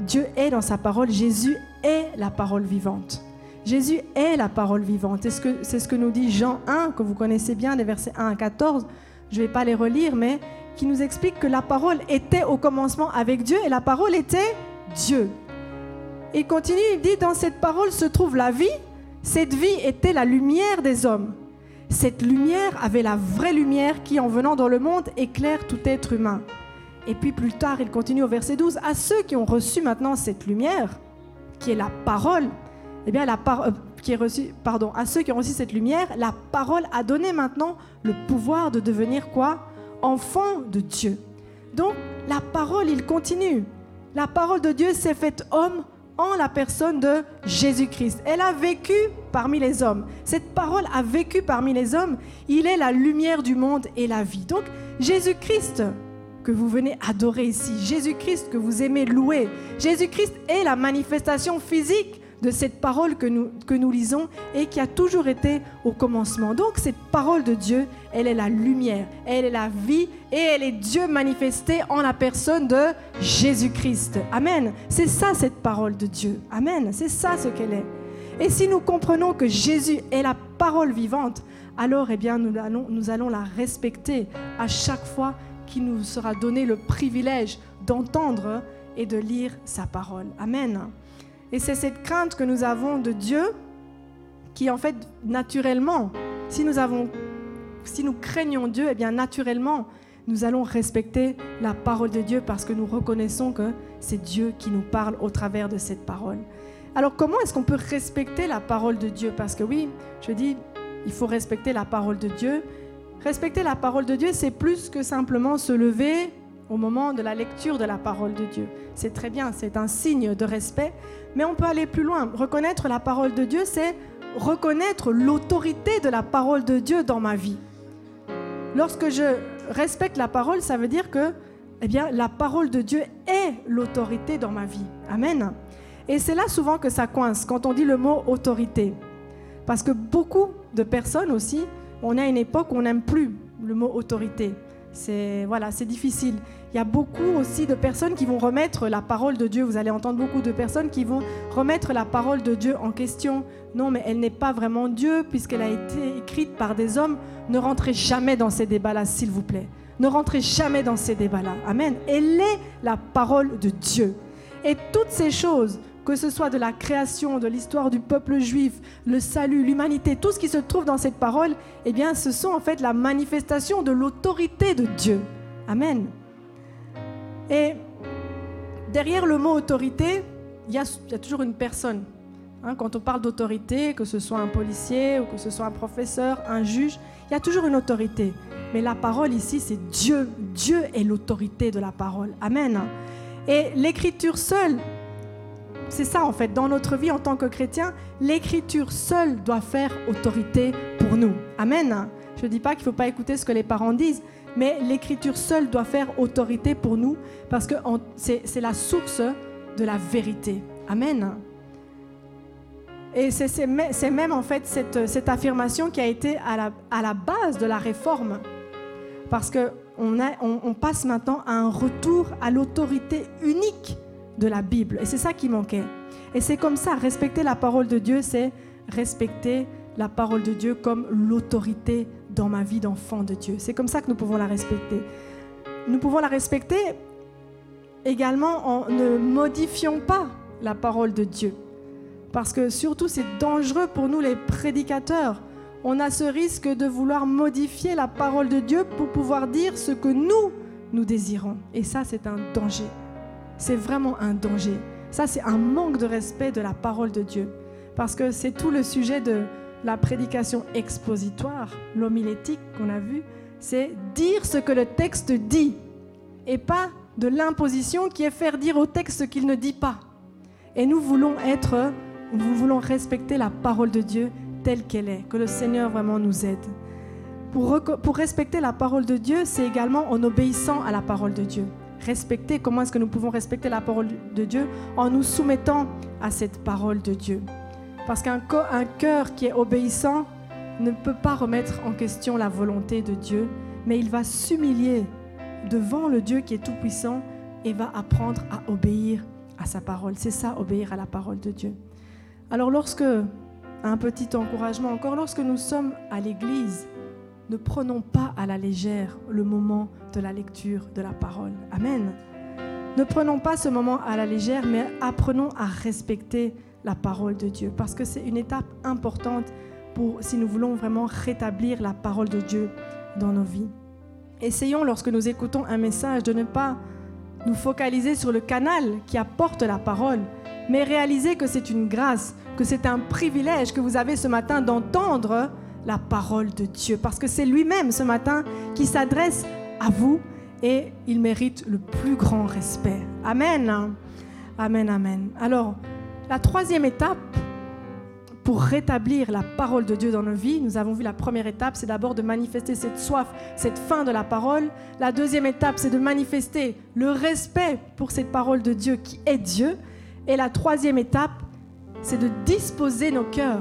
Dieu est dans sa parole, Jésus est la parole vivante. Jésus est la parole vivante. C'est ce, que, c'est ce que nous dit Jean 1, que vous connaissez bien, les versets 1 à 14. Je ne vais pas les relire, mais qui nous explique que la parole était au commencement avec Dieu et la parole était Dieu. Il continue, il dit, dans cette parole se trouve la vie. Cette vie était la lumière des hommes. Cette lumière avait la vraie lumière qui, en venant dans le monde, éclaire tout être humain. Et puis plus tard, il continue au verset 12, à ceux qui ont reçu maintenant cette lumière, qui est la parole, eh bien la parole, euh, qui est reçu, pardon, à ceux qui ont reçu cette lumière, la parole a donné maintenant le pouvoir de devenir quoi? Enfant de Dieu. Donc la parole, il continue. La parole de Dieu s'est faite homme en la personne de Jésus-Christ. Elle a vécu parmi les hommes. Cette parole a vécu parmi les hommes. Il est la lumière du monde et la vie. Donc Jésus-Christ que vous venez adorer ici, Jésus-Christ que vous aimez louer, Jésus-Christ est la manifestation physique de cette parole que nous, que nous lisons et qui a toujours été au commencement. Donc cette parole de Dieu, elle est la lumière, elle est la vie et elle est Dieu manifesté en la personne de Jésus-Christ. Amen. C'est ça cette parole de Dieu. Amen. C'est ça ce qu'elle est. Et si nous comprenons que Jésus est la parole vivante, alors eh bien, nous, allons, nous allons la respecter à chaque fois qu'il nous sera donné le privilège d'entendre et de lire sa parole. Amen. Et c'est cette crainte que nous avons de Dieu qui, en fait, naturellement, si nous, avons, si nous craignons Dieu, eh bien, naturellement, nous allons respecter la parole de Dieu parce que nous reconnaissons que c'est Dieu qui nous parle au travers de cette parole. Alors, comment est-ce qu'on peut respecter la parole de Dieu? Parce que oui, je dis, il faut respecter la parole de Dieu. Respecter la parole de Dieu, c'est plus que simplement se lever au moment de la lecture de la parole de Dieu. C'est très bien, c'est un signe de respect, mais on peut aller plus loin. Reconnaître la parole de Dieu, c'est reconnaître l'autorité de la parole de Dieu dans ma vie. Lorsque je respecte la parole, ça veut dire que eh bien, la parole de Dieu est l'autorité dans ma vie. Amen. Et c'est là souvent que ça coince quand on dit le mot autorité. Parce que beaucoup de personnes aussi, on a une époque où on n'aime plus le mot autorité. C'est voilà, c'est difficile. Il y a beaucoup aussi de personnes qui vont remettre la parole de Dieu. Vous allez entendre beaucoup de personnes qui vont remettre la parole de Dieu en question. Non, mais elle n'est pas vraiment Dieu puisqu'elle a été écrite par des hommes. Ne rentrez jamais dans ces débats-là, s'il vous plaît. Ne rentrez jamais dans ces débats-là. Amen. Elle est la parole de Dieu. Et toutes ces choses que ce soit de la création, de l'histoire du peuple juif, le salut, l'humanité, tout ce qui se trouve dans cette parole, eh bien, ce sont en fait la manifestation de l'autorité de Dieu. Amen. Et derrière le mot autorité, il y a, toujours une personne. Hein, quand on parle d'autorité, que ce soit un policier ou que ce soit un professeur, un juge, il y a toujours une autorité. Mais la parole ici, c'est Dieu. Dieu est l'autorité de la parole. Amen. Et l'écriture seule c'est ça en fait, dans notre vie en tant que chrétien, l'écriture seule doit faire autorité pour nous. Amen. Je ne dis pas qu'il ne faut pas écouter ce que les parents disent. Mais l'écriture seule doit faire autorité pour nous parce que c'est la source de la vérité. Amen. Et c'est même en fait cette, affirmation qui a été à la, base de la réforme. Parce qu'on on, on passe maintenant à un retour à l'autorité unique de la Bible. Et c'est ça qui manquait. Et c'est comme ça, respecter la parole de Dieu, c'est respecter la parole de Dieu comme l'autorité dans ma vie d'enfant de Dieu. C'est comme ça que nous pouvons la respecter. Nous pouvons la respecter également en ne modifiant pas la parole de Dieu. Parce que surtout, c'est dangereux pour nous les prédicateurs. On a ce risque de vouloir modifier la parole de Dieu pour pouvoir dire ce que nous, nous désirons. Et ça, c'est un danger. C'est vraiment un danger. Ça, c'est un manque de respect de la parole de Dieu. Parce que c'est tout le sujet de la prédication expositoire, l'homilétique qu'on a vu, c'est dire ce que le texte dit et pas de l'imposition qui est faire dire au texte ce qu'il ne dit pas. Et nous voulons être, nous voulons respecter la parole de Dieu telle qu'elle est, que le Seigneur vraiment nous aide. Pour, pour respecter la parole de Dieu, c'est également en obéissant à la parole de Dieu. Respecter, comment est-ce que nous pouvons respecter la parole de Dieu En nous soumettant à cette parole de Dieu? Parce qu'un cœur qui est obéissant ne peut pas remettre en question la volonté de Dieu, mais il va s'humilier devant le Dieu qui est tout-puissant et va apprendre à obéir à sa parole. C'est ça, obéir à la parole de Dieu. Alors lorsque, un petit encouragement encore, lorsque nous sommes à l'église, ne prenons pas à la légère le moment de la lecture de la parole. Amen. Ne prenons pas ce moment à la légère, mais apprenons à respecter la parole de Dieu, parce que c'est une étape importante pour si nous voulons vraiment rétablir la parole de Dieu dans nos vies. Essayons, lorsque nous écoutons un message, de ne pas nous focaliser sur le canal qui apporte la parole, mais réaliser que c'est une grâce, que c'est un privilège que vous avez ce matin d'entendre la parole de Dieu, parce que c'est lui-même ce matin qui s'adresse à vous et il mérite le plus grand respect. Amen. Amen, amen. Alors, la troisième étape pour rétablir la parole de Dieu dans nos vies, nous avons vu la première étape, c'est d'abord de manifester cette soif, cette faim de la parole. La deuxième étape, c'est de manifester le respect pour cette parole de Dieu qui est Dieu. Et la troisième étape, c'est de disposer nos cœurs.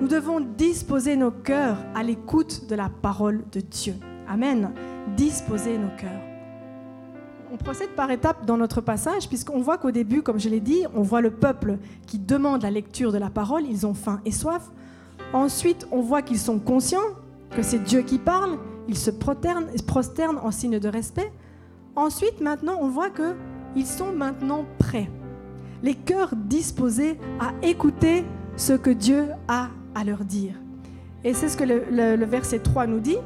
Nous devons disposer nos cœurs à l'écoute de la parole de Dieu. Amen. Disposer nos cœurs on procède par étapes dans notre passage, puisqu'on voit qu'au début, comme je l'ai dit, on voit le peuple qui demande la lecture de la parole, ils ont faim et soif. Ensuite, on voit qu'ils sont conscients que c'est Dieu qui parle, ils se prosternent, en signe de respect. Ensuite, maintenant, on voit qu'ils sont maintenant prêts, les cœurs disposés à écouter ce que Dieu a à leur dire. Et c'est ce que le verset 3 nous dit.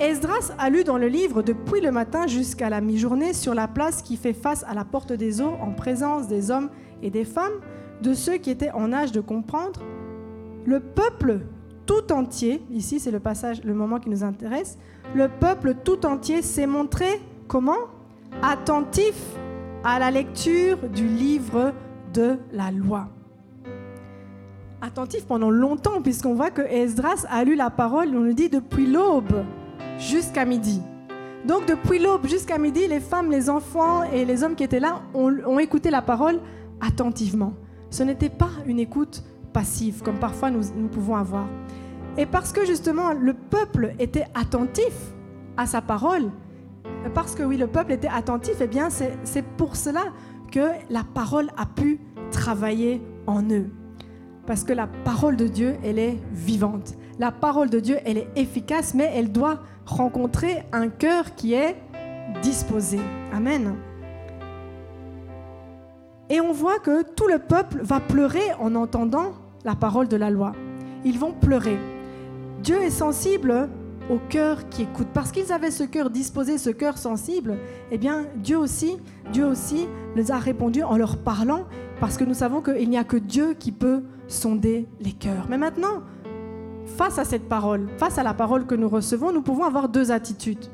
Esdras a lu dans le livre depuis le matin jusqu'à la mi-journée sur la place qui fait face à la porte des eaux en présence des hommes et des femmes, de ceux qui étaient en âge de comprendre. Le peuple tout entier, ici c'est le passage, le moment qui nous intéresse, le peuple tout entier s'est montré comment? Attentif à la lecture du livre de la loi. Attentif pendant longtemps, puisqu'on voit que Esdras a lu la parole, on nous dit depuis l'aube jusqu'à midi. Donc depuis l'aube jusqu'à midi, les femmes, les enfants et les hommes qui étaient là ont, écouté la parole attentivement. Ce n'était pas une écoute passive comme parfois nous, nous pouvons avoir. Et parce que justement le peuple était attentif à sa parole, parce que oui, le peuple était attentif, eh bien c'est pour cela que la parole a pu travailler en eux. Parce que la parole de Dieu, elle est vivante. La parole de Dieu, elle est efficace, mais elle doit rencontrer un cœur qui est disposé. Amen. Et on voit que tout le peuple va pleurer en entendant la parole de la loi. Ils vont pleurer. Dieu est sensible au cœur qui écoute. Parce qu'ils avaient ce cœur disposé, ce cœur sensible, eh bien, Dieu aussi, Dieu aussi les a répondu en leur parlant, parce que nous savons qu'il n'y a que Dieu qui peut sonder les cœurs. Mais maintenant, face à cette parole, face à la parole que nous recevons, nous pouvons avoir deux attitudes.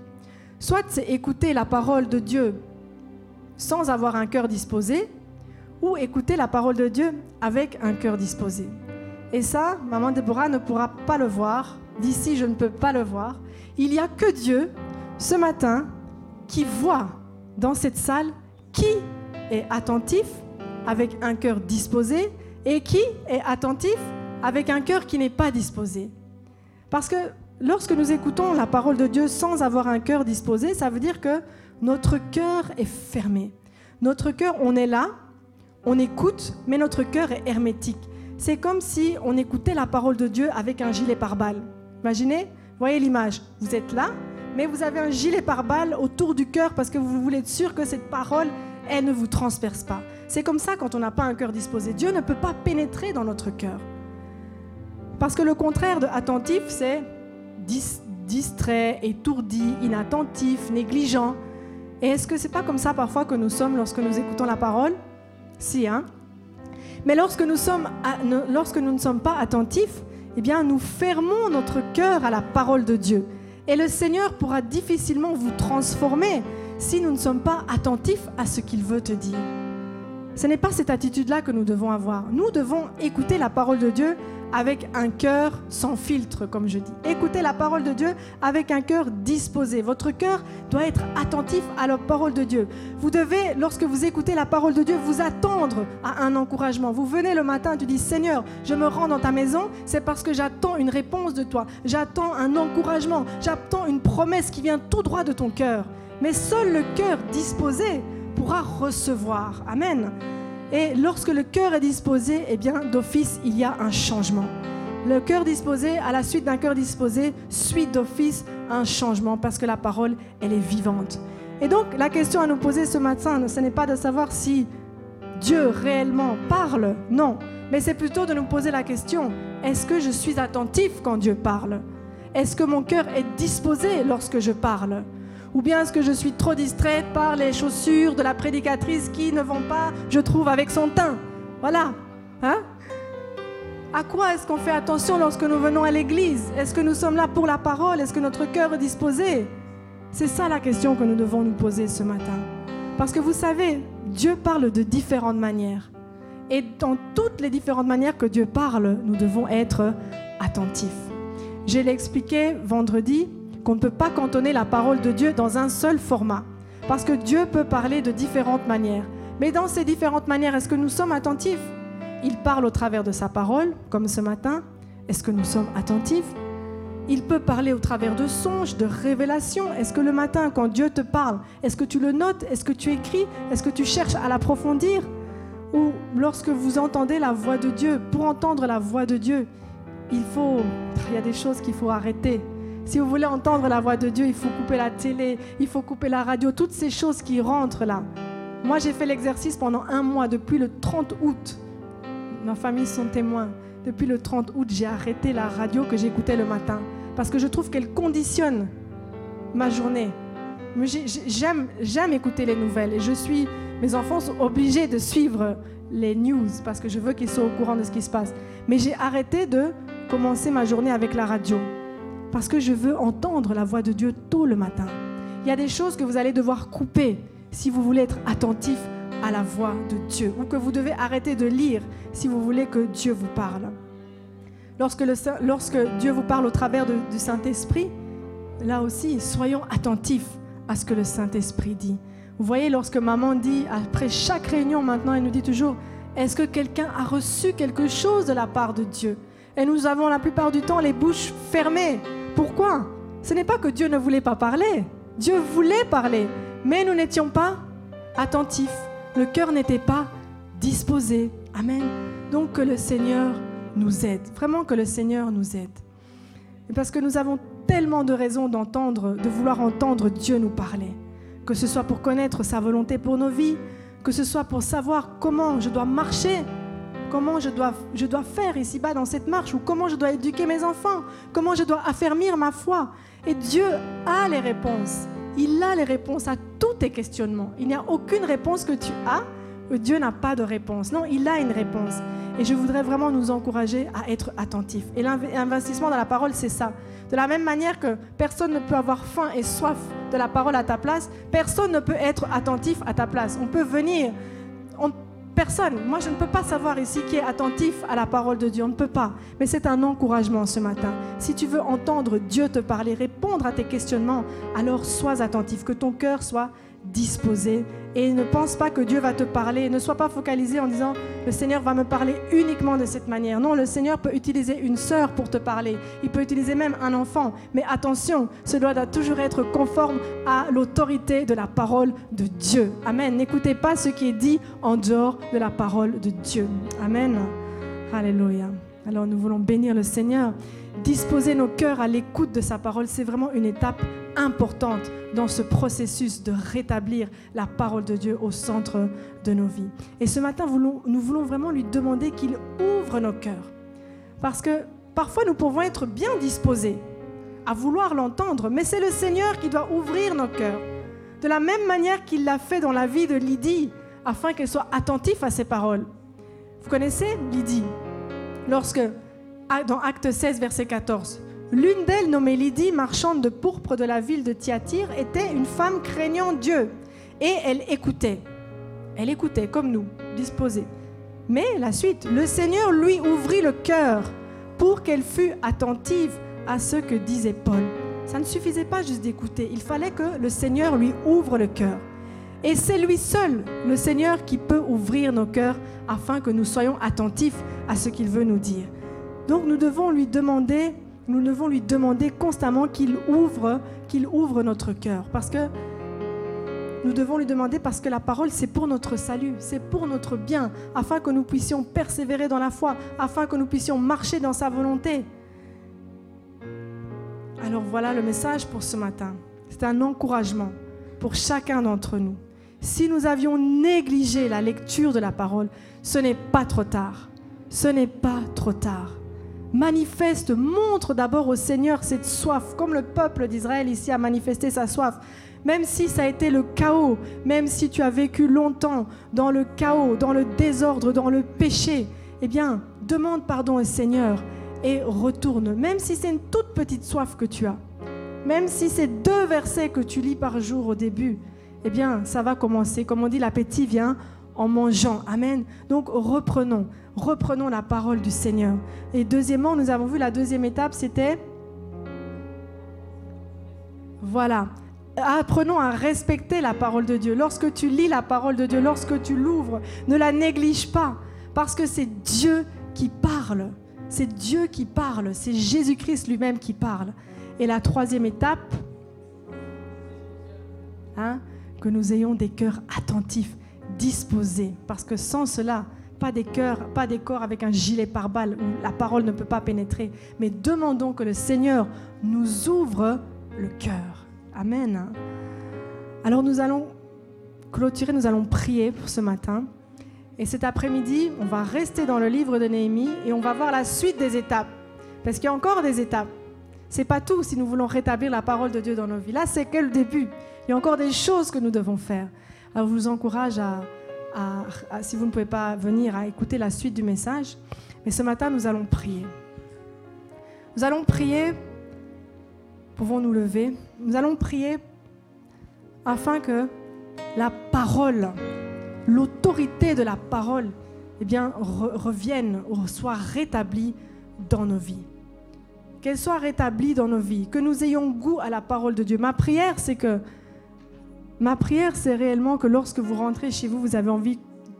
Soit c'est écouter la parole de Dieu sans avoir un cœur disposé, ou écouter la parole de Dieu avec un cœur disposé. Et ça, maman Déborah ne pourra pas le voir. D'ici, je ne peux pas le voir. Il n'y a que Dieu ce matin qui voit dans cette salle qui est attentif avec un cœur disposé et qui est attentif avec un cœur qui n'est pas disposé. Parce que lorsque nous écoutons la parole de Dieu sans avoir un cœur disposé, ça veut dire que notre cœur est fermé. Notre cœur, on est là, on écoute, mais notre cœur est hermétique. C'est comme si on écoutait la parole de Dieu avec un gilet pare-balles. Imaginez, voyez l'image. Vous êtes là, mais vous avez un gilet pare-balles autour du cœur parce que vous voulez être sûr que cette parole, elle ne vous transperce pas. C'est comme ça quand on n'a pas un cœur disposé. Dieu ne peut pas pénétrer dans notre cœur. Parce que le contraire de attentif, c'est distrait, étourdi, inattentif, négligent. Et est-ce que c'est pas comme ça parfois que nous sommes lorsque nous écoutons la parole? Si, hein Mais lorsque nous, sommes, lorsque nous ne sommes pas attentifs, eh bien, nous fermons notre cœur à la parole de Dieu. Et le Seigneur pourra difficilement vous transformer si nous ne sommes pas attentifs à ce qu'il veut te dire. Ce n'est pas cette attitude-là que nous devons avoir. Nous devons écouter la parole de Dieu avec un cœur sans filtre, comme je dis. Écoutez la parole de Dieu avec un cœur disposé. Votre cœur doit être attentif à la parole de Dieu. Vous devez, lorsque vous écoutez la parole de Dieu, vous attendre à un encouragement. Vous venez le matin, tu dis, Seigneur, je me rends dans ta maison, c'est parce que j'attends une réponse de toi. J'attends un encouragement. J'attends une promesse qui vient tout droit de ton cœur. Mais seul le cœur disposé pourra recevoir. Amen. Et lorsque le cœur est disposé, eh bien, d'office, il y a un changement. Le cœur disposé, à la suite d'un cœur disposé, suit d'office un changement parce que la parole, elle est vivante. Et donc, la question à nous poser ce matin, ce n'est pas de savoir si Dieu réellement parle, non, mais c'est plutôt de nous poser la question, est-ce que je suis attentif quand Dieu parle? Est-ce que mon cœur est disposé lorsque je parle? Ou bien est-ce que je suis trop distraite par les chaussures de la prédicatrice qui ne vont pas, je trouve, avec son teint? Voilà. Hein? À quoi est-ce qu'on fait attention lorsque nous venons à l'église? Est-ce que nous sommes là pour la parole? Est-ce que notre cœur est disposé? C'est ça la question que nous devons nous poser ce matin. Parce que vous savez, Dieu parle de différentes manières. Et dans toutes les différentes manières que Dieu parle, nous devons être attentifs. Je l'ai expliqué vendredi, qu'on ne peut pas cantonner la parole de Dieu dans un seul format. Parce que Dieu peut parler de différentes manières. Mais dans ces différentes manières, est-ce que nous sommes attentifs? Il parle au travers de sa parole, comme ce matin. Est-ce que nous sommes attentifs? Il peut parler au travers de songes, de révélations. Est-ce que le matin, quand Dieu te parle, est-ce que tu le notes? Est-ce que tu écris? Est-ce que tu cherches à l'approfondir? Ou lorsque vous entendez la voix de Dieu, pour entendre la voix de Dieu, il faut, il y a des choses qu'il faut arrêter. Si vous voulez entendre la voix de Dieu, il faut couper la télé, il faut couper la radio, toutes ces choses qui rentrent là. Moi, j'ai fait l'exercice pendant un mois, depuis le 30 août. Ma famille sont témoins. Depuis le 30 août, j'ai arrêté la radio que j'écoutais le matin parce que je trouve qu'elle conditionne ma journée. J'aime, écouter les nouvelles et je suis, mes enfants sont obligés de suivre les news parce que je veux qu'ils soient au courant de ce qui se passe. Mais j'ai arrêté de commencer ma journée avec la radio parce que je veux entendre la voix de Dieu tôt le matin. Il y a des choses que vous allez devoir couper si vous voulez être attentif à la voix de Dieu, ou que vous devez arrêter de lire si vous voulez que Dieu vous parle. Lorsque, Dieu vous parle au travers du Saint-Esprit, là aussi, soyons attentifs à ce que le Saint-Esprit dit. Vous voyez, lorsque maman dit, après chaque réunion maintenant, elle nous dit toujours, est-ce que quelqu'un a reçu quelque chose de la part de Dieu? Et nous avons la plupart du temps les bouches fermées. Pourquoi? Ce n'est pas que Dieu ne voulait pas parler. Dieu voulait parler, mais nous n'étions pas attentifs. Le cœur n'était pas disposé. Amen. Donc que le Seigneur nous aide. Vraiment que le Seigneur nous aide. Et parce que nous avons tellement de raisons d'entendre, de vouloir entendre Dieu nous parler. Que ce soit pour connaître sa volonté pour nos vies, que ce soit pour savoir comment je dois marcher comment je dois, je dois faire ici-bas dans cette marche, ou comment je dois éduquer mes enfants, comment je dois affermir ma foi. Et Dieu a les réponses. Il a les réponses à tous tes questionnements. Il n'y a aucune réponse que tu as Dieu n'a pas de réponse. Non, il a une réponse. Et je voudrais vraiment nous encourager à être attentifs. Et l'investissement dans la parole, c'est ça. De la même manière que personne ne peut avoir faim et soif de la parole à ta place, personne ne peut être attentif à ta place. On peut venir, Personne. Moi, je ne peux pas savoir ici qui est attentif à la parole de Dieu. On ne peut pas. Mais c'est un encouragement ce matin. Si tu veux entendre Dieu te parler, répondre à tes questionnements, alors sois attentif, que ton cœur soit disposé et ne pense pas que Dieu va te parler. Ne sois pas focalisé en disant le Seigneur va me parler uniquement de cette manière. Non, le Seigneur peut utiliser une sœur pour te parler. Il peut utiliser même un enfant. Mais attention, cela doit toujours être conforme à l'autorité de la parole de Dieu. Amen. N'écoutez pas ce qui est dit en dehors de la parole de Dieu. Amen. Alléluia. Alors nous voulons bénir le Seigneur. Disposer nos cœurs à l'écoute de sa parole, c'est vraiment une étape importante dans ce processus de rétablir la parole de Dieu au centre de nos vies. Et ce matin, nous voulons vraiment lui demander qu'il ouvre nos cœurs. Parce que parfois, nous pouvons être bien disposés à vouloir l'entendre, mais c'est le Seigneur qui doit ouvrir nos cœurs. De la même manière qu'il l'a fait dans la vie de Lydie, afin qu'elle soit attentive à ses paroles. Vous connaissez Lydie? Lorsque, dans Acte 16, verset 14, L'une d'elles, nommée Lydie, marchande de pourpre de la ville de Thyatire, était une femme craignant Dieu. Et elle écoutait. Elle écoutait comme nous, disposée. Mais la suite, le Seigneur lui ouvrit le cœur pour qu'elle fût attentive à ce que disait Paul. Ça ne suffisait pas juste d'écouter, il fallait que le Seigneur lui ouvre le cœur. Et c'est lui seul, le Seigneur, qui peut ouvrir nos cœurs afin que nous soyons attentifs à ce qu'il veut nous dire. Donc nous devons lui demander nous devons lui demander constamment qu'il ouvre, notre cœur. Parce que nous devons lui demander parce que la parole, c'est pour notre salut, c'est pour notre bien, afin que nous puissions persévérer dans la foi, afin que nous puissions marcher dans sa volonté. Alors voilà le message pour ce matin. C'est un encouragement pour chacun d'entre nous. Si nous avions négligé la lecture de la parole, ce n'est pas trop tard. Ce n'est pas trop tard manifeste, montre d'abord au Seigneur cette soif, comme le peuple d'Israël ici a manifesté sa soif. Même si ça a été le chaos, même si tu as vécu longtemps dans le chaos, dans le désordre, dans le péché, eh bien, demande pardon au Seigneur et retourne. Même si c'est une toute petite soif que tu as, même si c'est deux versets que tu lis par jour au début, eh bien, ça va commencer. Comme on dit, l'appétit vient en mangeant. Amen. Donc reprenons, reprenons la parole du Seigneur. Et deuxièmement, nous avons vu la deuxième étape, c'était... Voilà. Apprenons à respecter la parole de Dieu. Lorsque tu lis la parole de Dieu, lorsque tu l'ouvres, ne la néglige pas, parce que c'est Dieu qui parle. C'est Dieu qui parle, c'est Jésus-Christ lui-même qui parle. Et la troisième étape, hein, que nous ayons des cœurs attentifs disposés, parce que sans cela, pas des cœurs, pas des corps avec un gilet pare-balles où la parole ne peut pas pénétrer, mais demandons que le Seigneur nous ouvre le cœur. Amen. Alors nous allons clôturer, nous allons prier pour ce matin. Et cet après-midi, on va rester dans le livre de Néhémie et on va voir la suite des étapes. Parce qu'il y a encore des étapes. C'est pas tout si nous voulons rétablir la parole de Dieu dans nos vies. Là, c'est que le début. Il y a encore des choses que nous devons faire. Alors, je vous encourage à, si vous ne pouvez pas venir, à écouter la suite du message. Mais ce matin, nous allons prier. Nous allons prier, pouvons nous lever, nous allons prier afin que la parole, l'autorité de la parole, eh bien, revienne ou soit rétablie dans nos vies. Qu'elle soit rétablie dans nos vies, que nous ayons goût à la parole de Dieu. Ma prière, c'est que Ma prière, c'est réellement que lorsque vous rentrez chez vous, vous avez envie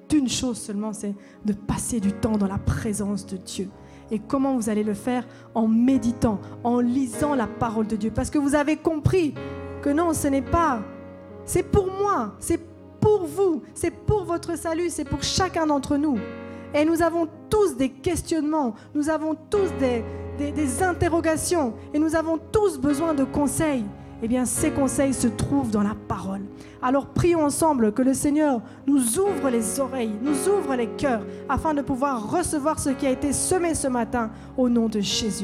d'une chose seulement, c'est de passer du temps dans la présence de Dieu. Et comment vous allez le faire En méditant, en lisant la parole de Dieu? Parce que vous avez compris que non, ce n'est pas. C'est pour moi, c'est pour vous, c'est pour votre salut, c'est pour chacun d'entre nous. Et nous avons tous des questionnements, nous avons tous des, interrogations, et nous avons tous besoin de conseils eh bien ces conseils se trouvent dans la parole. Alors prions ensemble que le Seigneur nous ouvre les oreilles, nous ouvre les cœurs, afin de pouvoir recevoir ce qui a été semé ce matin au nom de Jésus.